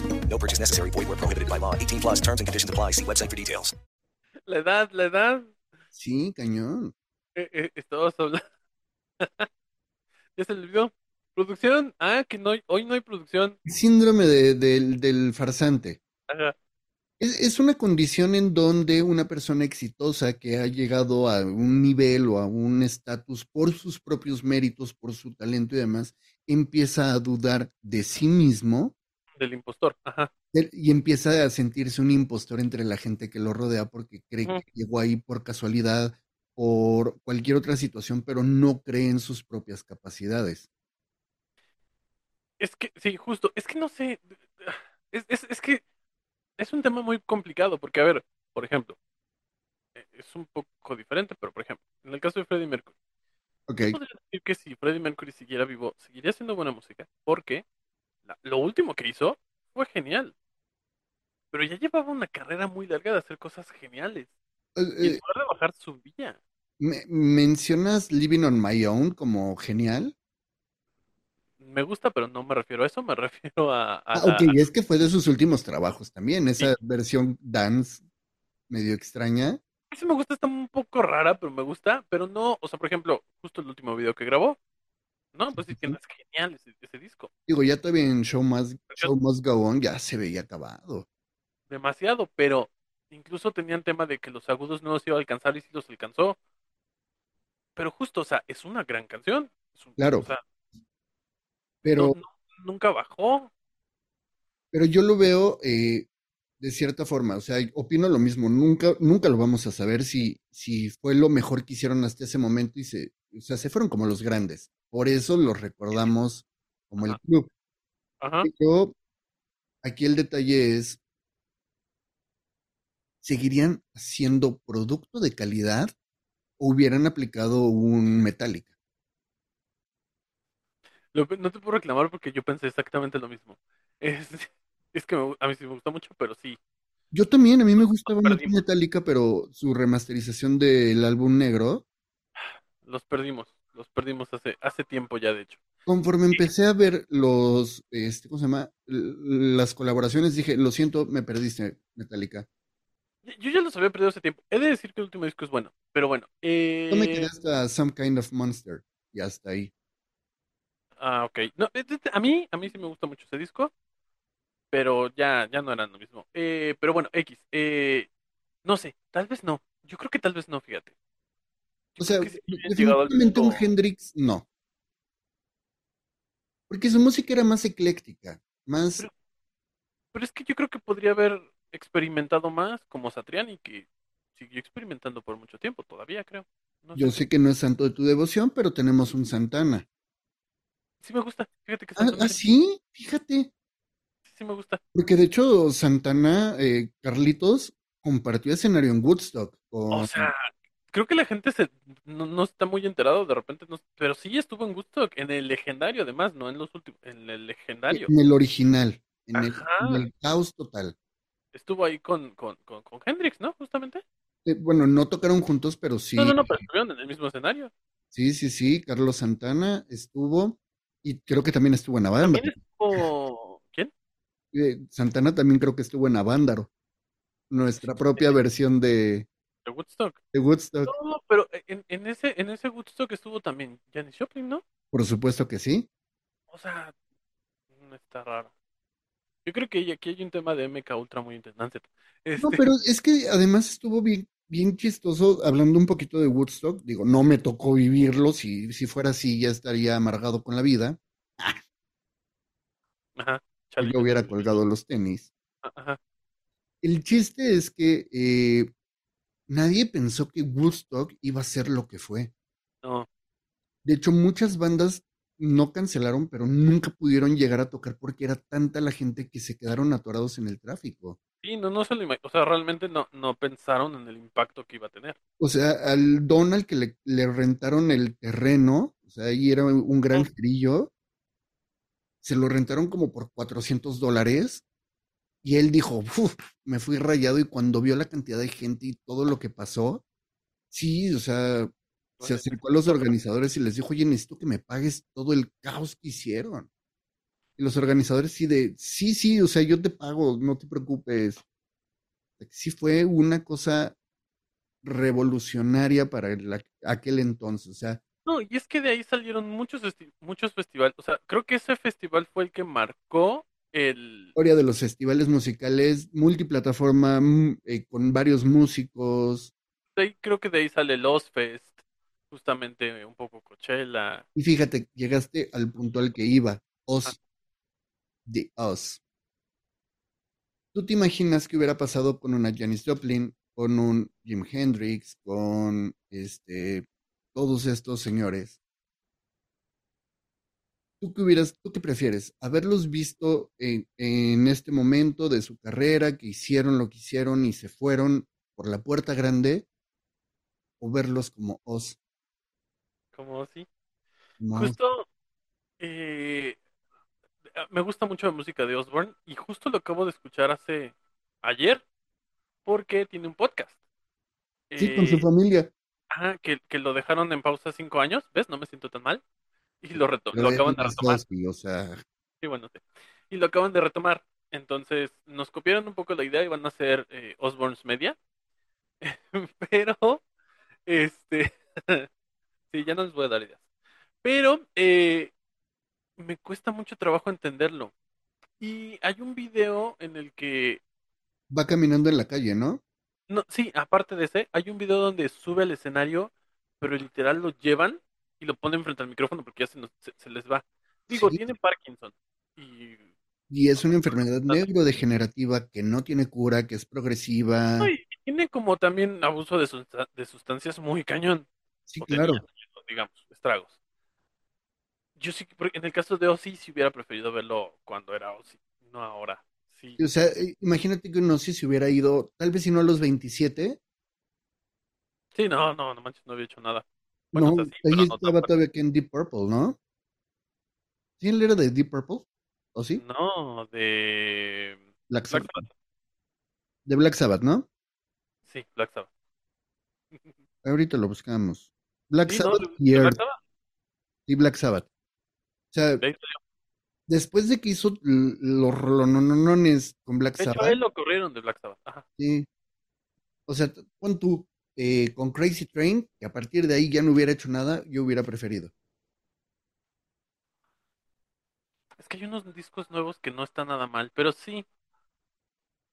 [SPEAKER 4] No purchase necessary. Void where prohibited by law. 18 plus terms and conditions apply. See website for details.
[SPEAKER 3] La edad, la edad.
[SPEAKER 2] Sí, cañón.
[SPEAKER 3] Eh, eh, estabas hablando. <laughs> ya se le olvidó. ¿Producción? Ah, que no hay- hoy no hay producción.
[SPEAKER 2] Síndrome de- del, del farsante.
[SPEAKER 3] Ajá.
[SPEAKER 2] Es, es una condición en donde una persona exitosa que ha llegado a un nivel o a un estatus por sus propios méritos, por su talento y demás, empieza a dudar de sí mismo
[SPEAKER 3] Del impostor. Ajá.
[SPEAKER 2] y empieza a sentirse un impostor entre la gente que lo rodea porque cree que llegó ahí por casualidad, por cualquier otra situación, pero no cree en sus propias capacidades.
[SPEAKER 3] Es que, sí, justo. Es que no sé. Es, es, es que es un tema muy complicado porque, a ver, por ejemplo, eh, es un poco diferente, pero por ejemplo, en el caso de Freddie Mercury,
[SPEAKER 2] Ok,
[SPEAKER 3] yo podría decir que si Freddie Mercury siguiera vivo, seguiría haciendo buena música, porque lo último que hizo fue genial. Pero ya llevaba una carrera muy larga de hacer cosas geniales.
[SPEAKER 2] Eh,
[SPEAKER 3] Y en
[SPEAKER 2] eh,
[SPEAKER 3] lugar de bajar su villa.
[SPEAKER 2] me- mencionas Living on My Own como genial.
[SPEAKER 3] Me gusta, pero no me refiero a eso, me <laughs> refiero a, a
[SPEAKER 2] Ah, ok, es que fue de sus últimos trabajos también, esa versión dance medio extraña.
[SPEAKER 3] Sí me gusta, está un poco rara, pero me gusta, pero no, o sea, por ejemplo, justo el último video que grabó, no, pues sí que no es genial ese, ese disco.
[SPEAKER 2] Digo, ya todavía en Show Must, Show Must Go On ya se veía acabado.
[SPEAKER 3] Demasiado, pero incluso tenían tema de que los agudos no los iba a alcanzar y sí los alcanzó. Pero justo, o sea, es una gran canción. Es un-
[SPEAKER 2] Claro.
[SPEAKER 3] o sea,
[SPEAKER 2] Pero,
[SPEAKER 3] no- no- nunca bajó.
[SPEAKER 2] pero yo lo veo eh, de cierta forma, o sea, opino lo mismo, nunca, nunca lo vamos a saber si, si fue lo mejor que hicieron hasta ese momento y se, o sea, se fueron como los grandes. Por eso los recordamos como el club.
[SPEAKER 3] Ajá.
[SPEAKER 2] Pero aquí el detalle es, ¿seguirían siendo producto de calidad o hubieran aplicado un Metallica?
[SPEAKER 3] Lo- no te puedo reclamar porque yo pensé exactamente lo mismo. <laughs> Es, es que me a mí sí me gusta mucho, pero sí.
[SPEAKER 2] Yo también, a mí me gustaba mucho. Metallica, pero su remasterización del álbum negro,
[SPEAKER 3] Los perdimos. Los perdimos hace, hace tiempo ya, de hecho.
[SPEAKER 2] conforme empecé a ver los, este, ¿cómo se llama? Las colaboraciones, dije, lo siento, me perdiste, Metallica.
[SPEAKER 3] Yo- ya los había perdido hace tiempo. He de decir que el último disco es bueno, pero bueno.
[SPEAKER 2] Yo me quedé
[SPEAKER 3] Eh,
[SPEAKER 2] hasta Some Kind of Monster, y hasta ahí.
[SPEAKER 3] ah, ok. No, eh, eh, a mí, a mí sí me gusta mucho ese disco, pero ya, ya no eran lo mismo. Eh, pero bueno, X. eh, no sé, tal vez no. Yo creo que tal vez no, fíjate.
[SPEAKER 2] O sea, definitivamente un Hendrix, no. Porque su música era más ecléctica, más...
[SPEAKER 3] Pero- Pero es que yo creo que podría haber experimentado más como Satriani, que siguió experimentando por mucho tiempo, todavía creo. No
[SPEAKER 2] Yo
[SPEAKER 3] sé.
[SPEAKER 2] sé que no es santo de tu devoción, pero tenemos un Santana.
[SPEAKER 3] Sí me gusta, fíjate que
[SPEAKER 2] Ah,
[SPEAKER 3] Santana
[SPEAKER 2] ah, sí, fíjate.
[SPEAKER 3] sí, sí me gusta.
[SPEAKER 2] Porque de hecho Santana, eh, Carlitos, compartió escenario en Woodstock con...
[SPEAKER 3] O sea, creo que la gente se no, no está muy enterado de repente, no- pero sí estuvo en Woodstock, en el legendario además, no en los últimos, en el legendario.
[SPEAKER 2] en el original, en el,
[SPEAKER 3] Ajá.
[SPEAKER 2] en el caos total.
[SPEAKER 3] Estuvo ahí con, con, con, con Hendrix, ¿no? Justamente.
[SPEAKER 2] Eh, bueno, no tocaron juntos, pero sí,
[SPEAKER 3] No, no, no, pero estuvieron en el mismo escenario.
[SPEAKER 2] sí, sí, sí, Carlos Santana estuvo y creo que también estuvo en Avándaro.
[SPEAKER 3] También estuvo... ¿Quién?
[SPEAKER 2] Eh, Santana también creo que estuvo en Avándaro, nuestra propia versión de,
[SPEAKER 3] De Woodstock.
[SPEAKER 2] de Woodstock.
[SPEAKER 3] No, pero en, en ese, en ese Woodstock estuvo también Janis Joplin, ¿no?
[SPEAKER 2] Por supuesto que sí.
[SPEAKER 3] O sea, no está raro. Yo creo que aquí hay un tema de MK Ultra muy interesante.
[SPEAKER 2] No,
[SPEAKER 3] Este,
[SPEAKER 2] pero es que además estuvo bien, bien chistoso, hablando un poquito de Woodstock, digo, no me tocó vivirlo, si, si fuera así ya estaría amargado con la vida,
[SPEAKER 3] Ajá,
[SPEAKER 2] yo hubiera colgado los tenis.
[SPEAKER 3] Ajá.
[SPEAKER 2] El chiste es que eh, nadie pensó que Woodstock iba a ser lo que fue.
[SPEAKER 3] No,
[SPEAKER 2] De hecho, muchas bandas no cancelaron, pero nunca pudieron llegar a tocar porque era tanta la gente que se quedaron atorados en el tráfico.
[SPEAKER 3] sí, no, no se lo O sea, realmente no, no pensaron en el impacto que iba a tener.
[SPEAKER 2] O sea, al don al que le, le rentaron el terreno, o sea, ahí era un granjerillo, se lo rentaron como por 400 dólares y él dijo, "Uf, me fui rayado y cuando vio la cantidad de gente y todo lo que pasó, sí, o sea, se acercó a los organizadores y les dijo, oye, necesito que me pagues todo el caos que hicieron. Y los organizadores sí de, sí, sí, o sea, yo te pago, no te preocupes. Sí fue una cosa revolucionaria para el- aquel entonces, o sea,
[SPEAKER 3] No, y es que de ahí salieron muchos, muchos festivales. O sea, creo que ese festival fue el que marcó.
[SPEAKER 2] Historia de los festivales musicales, multiplataforma, mm, eh, con varios músicos.
[SPEAKER 3] de ahí, creo que de ahí sale el Ozfest, justamente un poco Coachella.
[SPEAKER 2] Y fíjate, llegaste al punto al que iba, Oz, de Oz. ¿Tú te imaginas qué hubiera pasado con una Janis Joplin, con un Jim Hendrix, con este, todos estos señores? ¿Tú qué hubieras, tú qué prefieres? ¿Haberlos visto en, en este momento de su carrera, que hicieron lo que hicieron y se fueron por la puerta grande? ¿O verlos como Oz?
[SPEAKER 3] Como así.
[SPEAKER 2] como Oz?
[SPEAKER 3] Justo, eh, me gusta mucho la música de Osborne y justo lo acabo de escuchar hace ayer porque tiene un podcast.
[SPEAKER 2] Sí, con su
[SPEAKER 3] Eh,
[SPEAKER 2] familia.
[SPEAKER 3] ajá, que, que lo dejaron en pausa cinco años, ¿ves? No me siento tan mal. <laughs> Y lo, reto- lo acaban de retomar.
[SPEAKER 2] O sea,
[SPEAKER 3] Sí, bueno, sí. Y lo acaban de retomar. Entonces, nos copiaron un poco la idea y van a hacer eh, Osborne's Media. <laughs> Pero, este, <laughs> sí, ya no les voy a dar ideas. Pero, eh, me cuesta mucho trabajo entenderlo. Y hay un video en el que,
[SPEAKER 2] Va caminando en la calle, ¿no?
[SPEAKER 3] no, sí, aparte de ese, hay un video donde sube al escenario, pero literal lo llevan y lo ponen frente al micrófono porque ya se, nos- se, se les va. Digo,
[SPEAKER 2] Sí.
[SPEAKER 3] tiene Parkinson. Y,
[SPEAKER 2] Y es una enfermedad neurodegenerativa que no tiene cura, que es progresiva.
[SPEAKER 3] no, y tiene como también abuso de, susta- de sustancias muy cañón.
[SPEAKER 2] Sí, claro.
[SPEAKER 3] digamos, estragos. Yo sí, porque en el caso de Ozzy, sí hubiera preferido verlo cuando era Ozzy, no ahora. Sí,
[SPEAKER 2] O sea, eh, imagínate que no sé si hubiera ido, tal vez si no a los 27,
[SPEAKER 3] sí, no, no, no manches, no había hecho nada. Bueno,
[SPEAKER 2] no,
[SPEAKER 3] o sea, sí,
[SPEAKER 2] ahí
[SPEAKER 3] no
[SPEAKER 2] estaba todavía que en Deep Purple, ¿no? ¿Sí él era de Deep Purple? ¿O sí?
[SPEAKER 3] No, de
[SPEAKER 2] Black
[SPEAKER 3] Black
[SPEAKER 2] Sabbath. De Black Sabbath, ¿no?
[SPEAKER 3] Sí, Black Sabbath. <laughs>
[SPEAKER 2] Ahorita lo buscamos. Black
[SPEAKER 3] Sí, no,
[SPEAKER 2] Sabbath
[SPEAKER 3] de-
[SPEAKER 2] y
[SPEAKER 3] Black. Sabbath.
[SPEAKER 2] Sí, Black Sabbath. O sea,
[SPEAKER 3] De
[SPEAKER 2] después de que hizo los rolononones con Black
[SPEAKER 3] De hecho, a
[SPEAKER 2] Sabbath,
[SPEAKER 3] él lo corrieron de Black Sabbath. Ajá.
[SPEAKER 2] sí. O sea, pon tú, eh, con Crazy Train, que a partir de ahí ya no hubiera hecho nada, yo hubiera preferido.
[SPEAKER 3] Es que hay unos discos nuevos que no están nada mal, pero sí.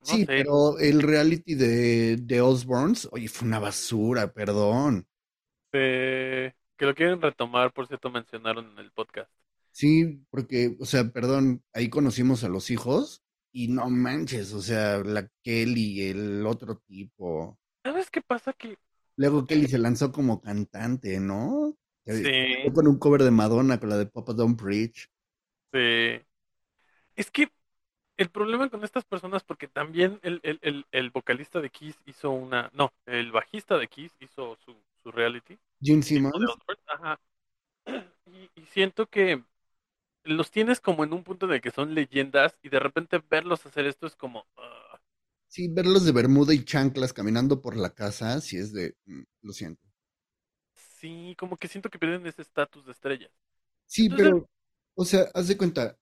[SPEAKER 3] No
[SPEAKER 2] Sí,
[SPEAKER 3] sé.
[SPEAKER 2] pero el reality de, de Osborns, oye, fue una basura, perdón.
[SPEAKER 3] eh, que lo quieren retomar, por cierto, mencionaron en el podcast.
[SPEAKER 2] Sí, porque, o sea, perdón, ahí conocimos a los hijos y no manches, o sea, la Kelly, el otro tipo.
[SPEAKER 3] ¿Sabes qué pasa? Que
[SPEAKER 2] Luego Kelly se lanzó como cantante, ¿no?
[SPEAKER 3] Sí.
[SPEAKER 2] Con un cover de Madonna, con la de Papa Don't Preach.
[SPEAKER 3] Sí. Es que el problema con estas personas, porque también el, el, el, el vocalista de Kiss hizo una, no, el bajista de Kiss hizo su, su reality. De
[SPEAKER 2] Simmons,
[SPEAKER 3] Ajá. Y, y siento que los tienes como en un punto de que son leyendas y de repente verlos hacer esto es como, ah,
[SPEAKER 2] sí, verlos de Bermuda y chanclas caminando por la casa, sí es de, mm, lo siento.
[SPEAKER 3] sí, como que siento que pierden ese estatus de estrellas.
[SPEAKER 2] Sí,
[SPEAKER 3] Entonces-
[SPEAKER 2] pero, o sea, haz de cuenta,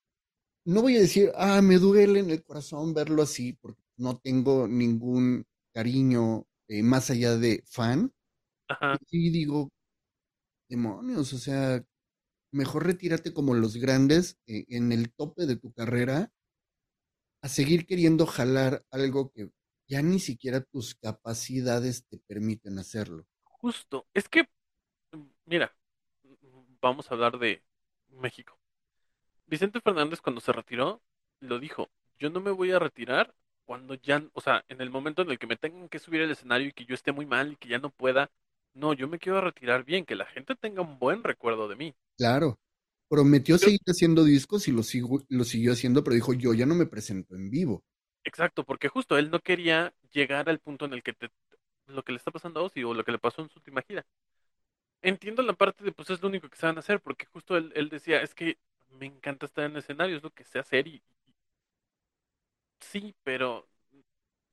[SPEAKER 2] no voy a decir, ah, me duele en el corazón verlo así, porque no tengo ningún cariño eh, más allá de fan.
[SPEAKER 3] Ajá.
[SPEAKER 2] Y digo, demonios, o sea, mejor retírate como los grandes eh, en el tope de tu carrera a seguir queriendo jalar algo que ya ni siquiera tus capacidades te permiten hacerlo.
[SPEAKER 3] Justo, es que, mm, mira, mm, vamos a hablar de México. Vicente Fernández cuando se retiró, lo dijo, yo no me voy a retirar cuando ya, o sea, en el momento en el que me tengan que subir al escenario y que yo esté muy mal y que ya no pueda, no, yo me quiero retirar bien, que la gente tenga un buen recuerdo de mí.
[SPEAKER 2] Claro, prometió seguir haciendo discos y lo, sigo- lo siguió haciendo, pero dijo, yo ya no me presento en vivo.
[SPEAKER 3] Exacto, porque justo él no quería llegar al punto en el que te, lo que le está pasando a Ozzy o lo que le pasó en su última gira. Entiendo la parte de, pues es lo único que saben hacer, porque justo él, él decía, es que me encanta estar en escenario, es lo que sé hacer y, y- sí, pero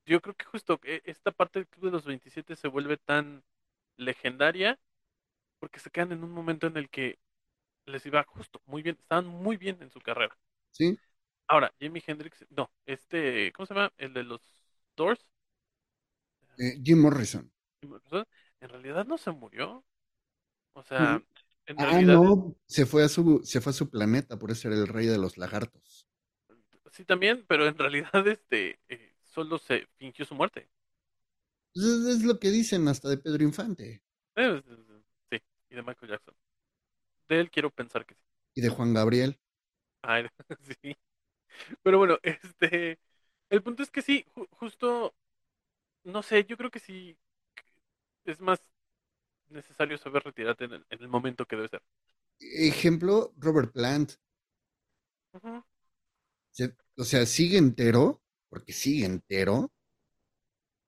[SPEAKER 3] yo creo que justo e- esta parte del Club de los 27 se vuelve tan legendaria porque se quedan en un momento en el que les iba justo muy bien, estaban muy bien en su carrera.
[SPEAKER 2] ¿Sí?
[SPEAKER 3] Ahora, Jimi Hendrix, no, este, ¿cómo se llama? El de los Doors,
[SPEAKER 2] Eh, Jim Morrison.
[SPEAKER 3] en realidad no se murió. O sea, en
[SPEAKER 2] Ah,
[SPEAKER 3] realidad
[SPEAKER 2] no, se fue a su, se fue a su planeta, por eso era el rey de los lagartos.
[SPEAKER 3] sí también, pero en realidad este eh, solo se fingió su muerte.
[SPEAKER 2] Pues es, es lo que dicen hasta de Pedro Infante
[SPEAKER 3] Eh, sí, y de Michael Jackson. De él quiero pensar que sí.
[SPEAKER 2] y de Juan Gabriel.
[SPEAKER 3] Ay, <laughs> sí. Pero bueno, este, el punto es que sí, ju- justo, no sé, yo creo que sí es más necesario saber retirarte en el, en el momento que debe ser.
[SPEAKER 2] Ejemplo, Robert Plant. Se- o sea, sigue entero, porque sigue entero.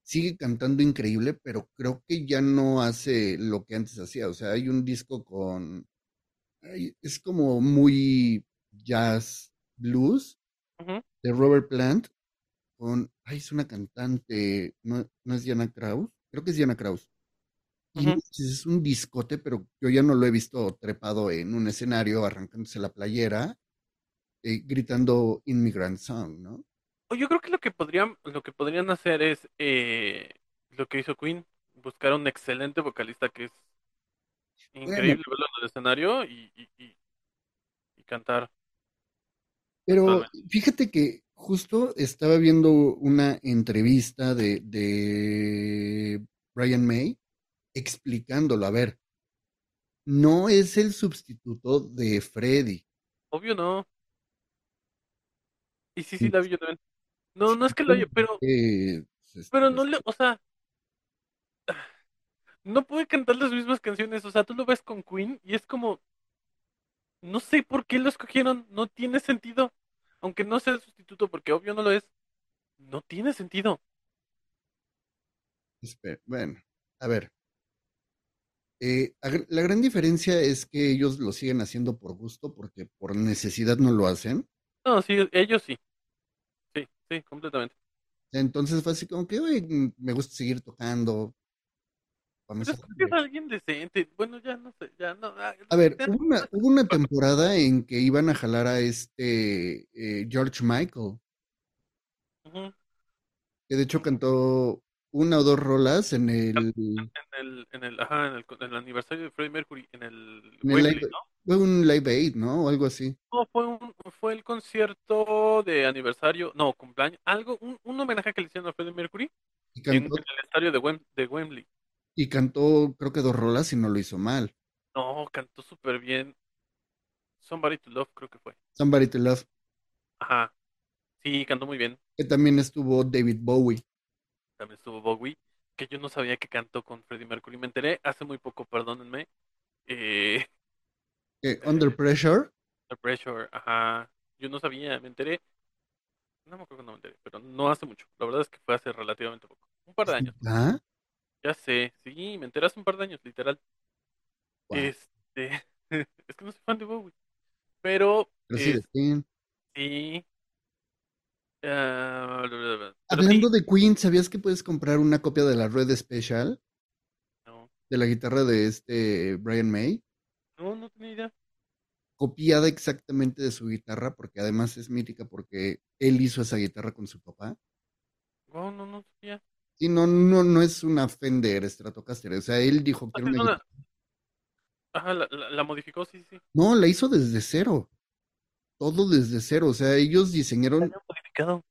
[SPEAKER 2] Sigue cantando increíble, pero creo que ya no hace lo que antes hacía. O sea, hay un disco con... es como muy jazz blues de Robert Plant con... Ay, es una cantante, no, no es Diana Kraus, creo que es Diana Kraus. Y es un discote, pero yo ya no lo he visto trepado en un escenario, arrancándose la playera, eh, gritando Immigrant Song, ¿no?
[SPEAKER 3] Yo creo que lo que podrían, lo que podrían hacer es eh, lo que hizo Queen, buscar un excelente vocalista que es increíble verlo en el escenario y, y, y, y cantar.
[SPEAKER 2] Pero fíjate que justo estaba viendo una entrevista de, de Brian May explicándolo. A ver, no es el sustituto de Freddy.
[SPEAKER 3] Obvio no. Y sí, sí, la vi yo también. No, no es que lo haya, pero. pero no le. O sea. No puede cantar las mismas canciones. O sea, tú lo ves con Queen y es como. No sé por qué lo escogieron. No tiene sentido. Aunque no sea el sustituto, porque obvio no lo es. No tiene sentido.
[SPEAKER 2] Bueno, a ver. Eh, la gran diferencia es que ellos lo siguen haciendo por gusto, porque por necesidad no lo hacen.
[SPEAKER 3] No, sí, ellos sí. Sí, sí, completamente.
[SPEAKER 2] Entonces fue así como que, mm, me gusta seguir tocando.
[SPEAKER 3] Pero es que es alguien decente. Bueno, ya no sé, ya no. Ah,
[SPEAKER 2] a ver, hubo una, hubo una temporada en que iban a jalar a este eh, George Michael. Que de hecho cantó una o dos rolas en el...
[SPEAKER 3] En el, en el, ajá, en el, en el aniversario de Freddie Mercury, en el... Wembley,
[SPEAKER 2] ¿no? Fue un Live Aid, ¿no? O algo así.
[SPEAKER 3] No, fue, un, fue el concierto de aniversario, no, cumpleaños, algo, un, un homenaje que le hicieron a Freddie Mercury en, el estadio de, de Wembley.
[SPEAKER 2] Y cantó, creo que dos rolas y no lo hizo mal.
[SPEAKER 3] No, cantó súper bien. Somebody to Love, creo que fue.
[SPEAKER 2] Somebody to Love.
[SPEAKER 3] Ajá. Sí, cantó muy bien.
[SPEAKER 2] Que también estuvo David Bowie.
[SPEAKER 3] También estuvo Bowie, que yo no sabía que cantó con Freddie Mercury. Me enteré hace muy poco, perdónenme. Eh... <laughs>
[SPEAKER 2] Under Pressure.
[SPEAKER 3] Under Pressure, ajá. Yo no sabía, me enteré. No me acuerdo cuando me enteré, pero no hace mucho. La verdad es que fue hace relativamente poco. Un par de años.
[SPEAKER 2] ¿Ah?
[SPEAKER 3] Ya sé, sí, me enteré hace un par de años, literal. Este, <laughs> es que no soy fan de Bowie. Pero,
[SPEAKER 2] pero sí,
[SPEAKER 3] es, sí, Uh,
[SPEAKER 2] Hablando de Queen, ¿sabías que puedes comprar una copia de la Red Special?
[SPEAKER 3] No.
[SPEAKER 2] De la guitarra de este Brian May.
[SPEAKER 3] No, no tenía idea.
[SPEAKER 2] Copiada exactamente de su guitarra, porque además es mítica porque él hizo esa guitarra con su papá.
[SPEAKER 3] No, no, no sabía.
[SPEAKER 2] Sí, no, no, no es una Fender Stratocaster. O sea, él dijo que era una
[SPEAKER 3] guitarra. Ajá, la, la, la modificó, sí, sí.
[SPEAKER 2] No, la hizo desde cero todo desde cero. O sea, ellos diseñaron.
[SPEAKER 3] ¿Lo modificado?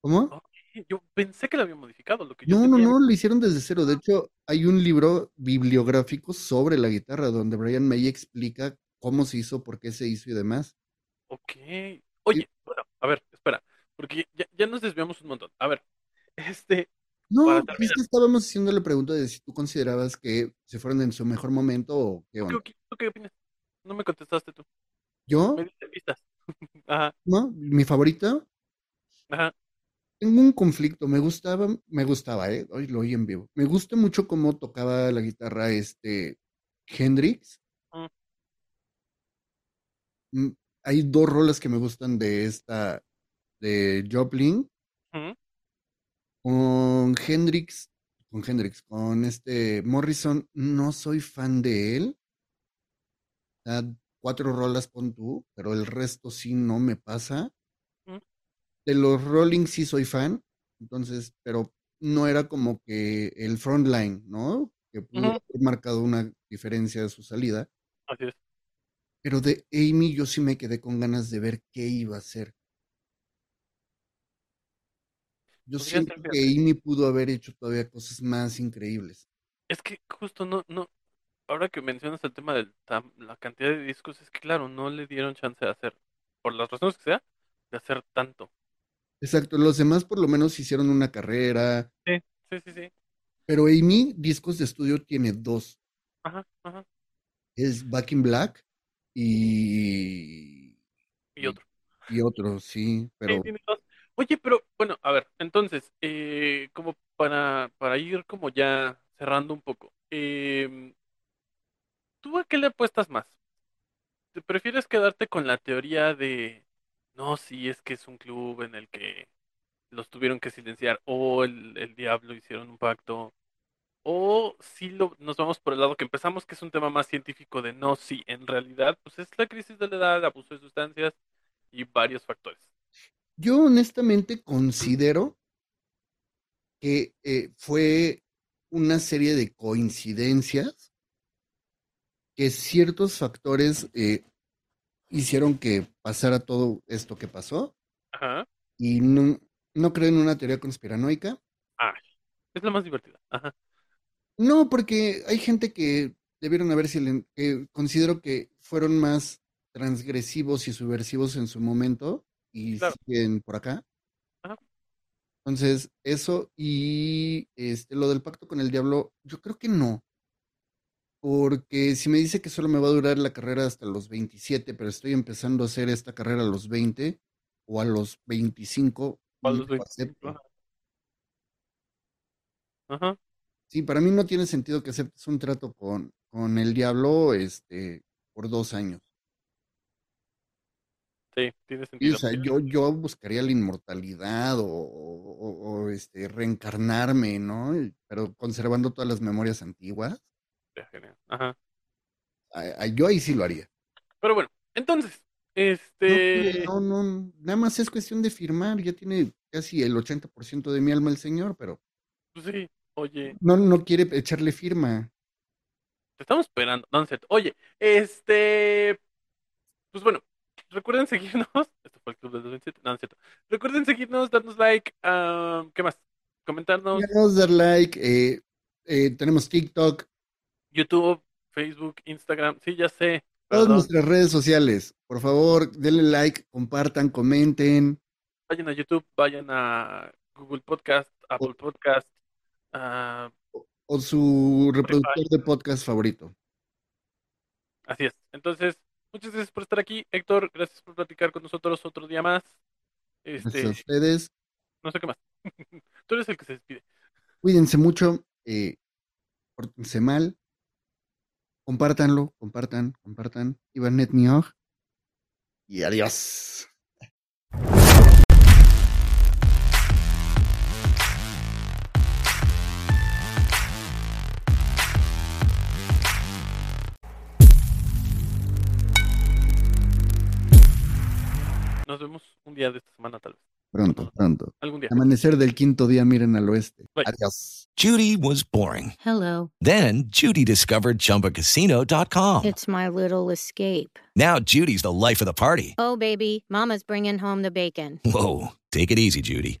[SPEAKER 2] ¿Cómo?
[SPEAKER 3] Yo pensé que lo habían modificado. Lo que
[SPEAKER 2] no, no, no, lo hicieron desde cero. De hecho, hay un libro bibliográfico sobre la guitarra donde Brian May explica cómo se hizo, por qué se hizo y demás.
[SPEAKER 3] Ok. Oye, bueno, a ver, espera, porque ya, ya, nos desviamos un montón. A ver, este.
[SPEAKER 2] No, es que estábamos haciendo la pregunta de si tú considerabas que se fueron en su mejor momento o qué onda.
[SPEAKER 3] ¿Tú qué opinas? No me contestaste tú.
[SPEAKER 2] ¿Yo? <laughs>
[SPEAKER 3] Ajá.
[SPEAKER 2] ¿No? ¿Mi favorita?
[SPEAKER 3] Ajá.
[SPEAKER 2] Tengo un conflicto, me gustaba, me gustaba, ¿eh? Hoy lo oí en vivo. Me gusta mucho cómo tocaba la guitarra este Hendrix. Mm, hay dos rolas que me gustan de esta, de Joplin. Con Hendrix, con Hendrix, con este Morrison, no soy fan de él cuatro rolas pon tú, pero el resto sí no me pasa. De los Rolling sí soy fan, entonces, pero no era como que el frontline, ¿no? Que pudo haber marcado una diferencia de su salida.
[SPEAKER 3] Así es.
[SPEAKER 2] Pero de Amy yo sí me quedé con ganas de ver qué iba a hacer. Yo siento que Amy pudo haber hecho todavía cosas más increíbles.
[SPEAKER 3] Es que justo no, no, ahora que mencionas el tema de la cantidad de discos, es que claro, no le dieron chance de hacer, por las razones que sea, de hacer tanto.
[SPEAKER 2] Exacto, los demás por lo menos hicieron una carrera.
[SPEAKER 3] Sí, sí, sí, sí.
[SPEAKER 2] Pero Amy, discos de estudio, tiene dos.
[SPEAKER 3] Ajá, ajá.
[SPEAKER 2] Es Back in Black y...
[SPEAKER 3] Y otro.
[SPEAKER 2] Y otro, sí, pero...
[SPEAKER 3] tiene dos. Oye, pero bueno, a ver, entonces, eh, como para, para ir como ya cerrando un poco, eh, ¿tú a qué le apuestas más? ¿Te prefieres quedarte con la teoría de, no, sí, es que es un club en el que los tuvieron que silenciar o el, diablo hicieron un pacto? O si lo, nos vamos por el lado que empezamos, que es un tema más científico de no, sí, en realidad, pues es la crisis de la edad, abuso de sustancias y varios factores.
[SPEAKER 2] Yo honestamente considero que eh, fue una serie de coincidencias que ciertos factores eh, hicieron que pasara todo esto que pasó.
[SPEAKER 3] Ajá.
[SPEAKER 2] Y no, no creo en una teoría conspiranoica.
[SPEAKER 3] Ah, es la más divertida. Ajá.
[SPEAKER 2] No, porque hay gente que debieron haber silen- que considero que fueron más transgresivos y subversivos en su momento y
[SPEAKER 3] Claro.
[SPEAKER 2] siguen por acá.
[SPEAKER 3] Ajá.
[SPEAKER 2] Entonces, eso y este lo del pacto con el diablo, yo creo que no. Porque si me dice que solo me va a durar la carrera hasta los 27, pero estoy empezando a hacer esta carrera a los 20 o a los 25,
[SPEAKER 3] O a
[SPEAKER 2] no
[SPEAKER 3] los
[SPEAKER 2] lo
[SPEAKER 3] 25,
[SPEAKER 2] acepto.
[SPEAKER 3] ajá. Ajá.
[SPEAKER 2] Sí, para mí no tiene sentido que aceptes un trato con, con el diablo este, por dos años.
[SPEAKER 3] Sí, tiene sentido.
[SPEAKER 2] o sea, yo, yo buscaría la inmortalidad o, o- o, este, reencarnarme, ¿no? Pero conservando todas las memorias antiguas.
[SPEAKER 3] Genial. Ajá.
[SPEAKER 2] a- a- yo ahí sí lo haría.
[SPEAKER 3] Pero bueno, entonces,
[SPEAKER 2] No,
[SPEAKER 3] este.
[SPEAKER 2] no, no, nada más es cuestión de firmar. Ya tiene casi el 80% de mi alma el señor, pero
[SPEAKER 3] Pues sí, oye,
[SPEAKER 2] no, no quiere echarle firma.
[SPEAKER 3] te estamos esperando. No, no. Oye, este. Pues bueno, recuerden seguirnos. <laughs> Este fue el Club de los 27. No, no es cierto. Recuerden seguirnos, darnos like. ah, ¿Qué más? Comentarnos.
[SPEAKER 2] Síganos, dar like. eh, eh, tenemos TikTok,
[SPEAKER 3] YouTube, Facebook, Instagram. Sí, ya sé.
[SPEAKER 2] todas
[SPEAKER 3] Perdón.
[SPEAKER 2] nuestras redes sociales. Por favor, denle like, compartan, comenten.
[SPEAKER 3] Vayan a YouTube, vayan a Google Podcast, Apple Podcast. ah,
[SPEAKER 2] O su reproductor de podcast favorito.
[SPEAKER 3] así es. Entonces, muchas gracias por estar aquí. Héctor, gracias por platicar con nosotros otro día más.
[SPEAKER 2] Gracias
[SPEAKER 3] Este,
[SPEAKER 2] a ustedes.
[SPEAKER 3] no sé qué más. <laughs> Tú eres el que se despide.
[SPEAKER 2] Cuídense mucho. Eh, pórtense mal. Compártanlo, compartan, compartan. Ivanet Mioj. Y adiós.
[SPEAKER 3] Nos vemos un día de esta semana, tal vez.
[SPEAKER 2] Pronto, pronto.
[SPEAKER 3] Algún día.
[SPEAKER 2] Amanecer del quinto día, miren al oeste.
[SPEAKER 3] Bye.
[SPEAKER 2] Adiós.
[SPEAKER 6] Judy was boring.
[SPEAKER 7] Hello.
[SPEAKER 6] Then Judy discovered ChumbaCasino.com.
[SPEAKER 7] It's my little escape.
[SPEAKER 6] Now Judy's the life of the party.
[SPEAKER 7] Oh, baby, Mama's bringing home the bacon.
[SPEAKER 6] Whoa, take it easy, Judy.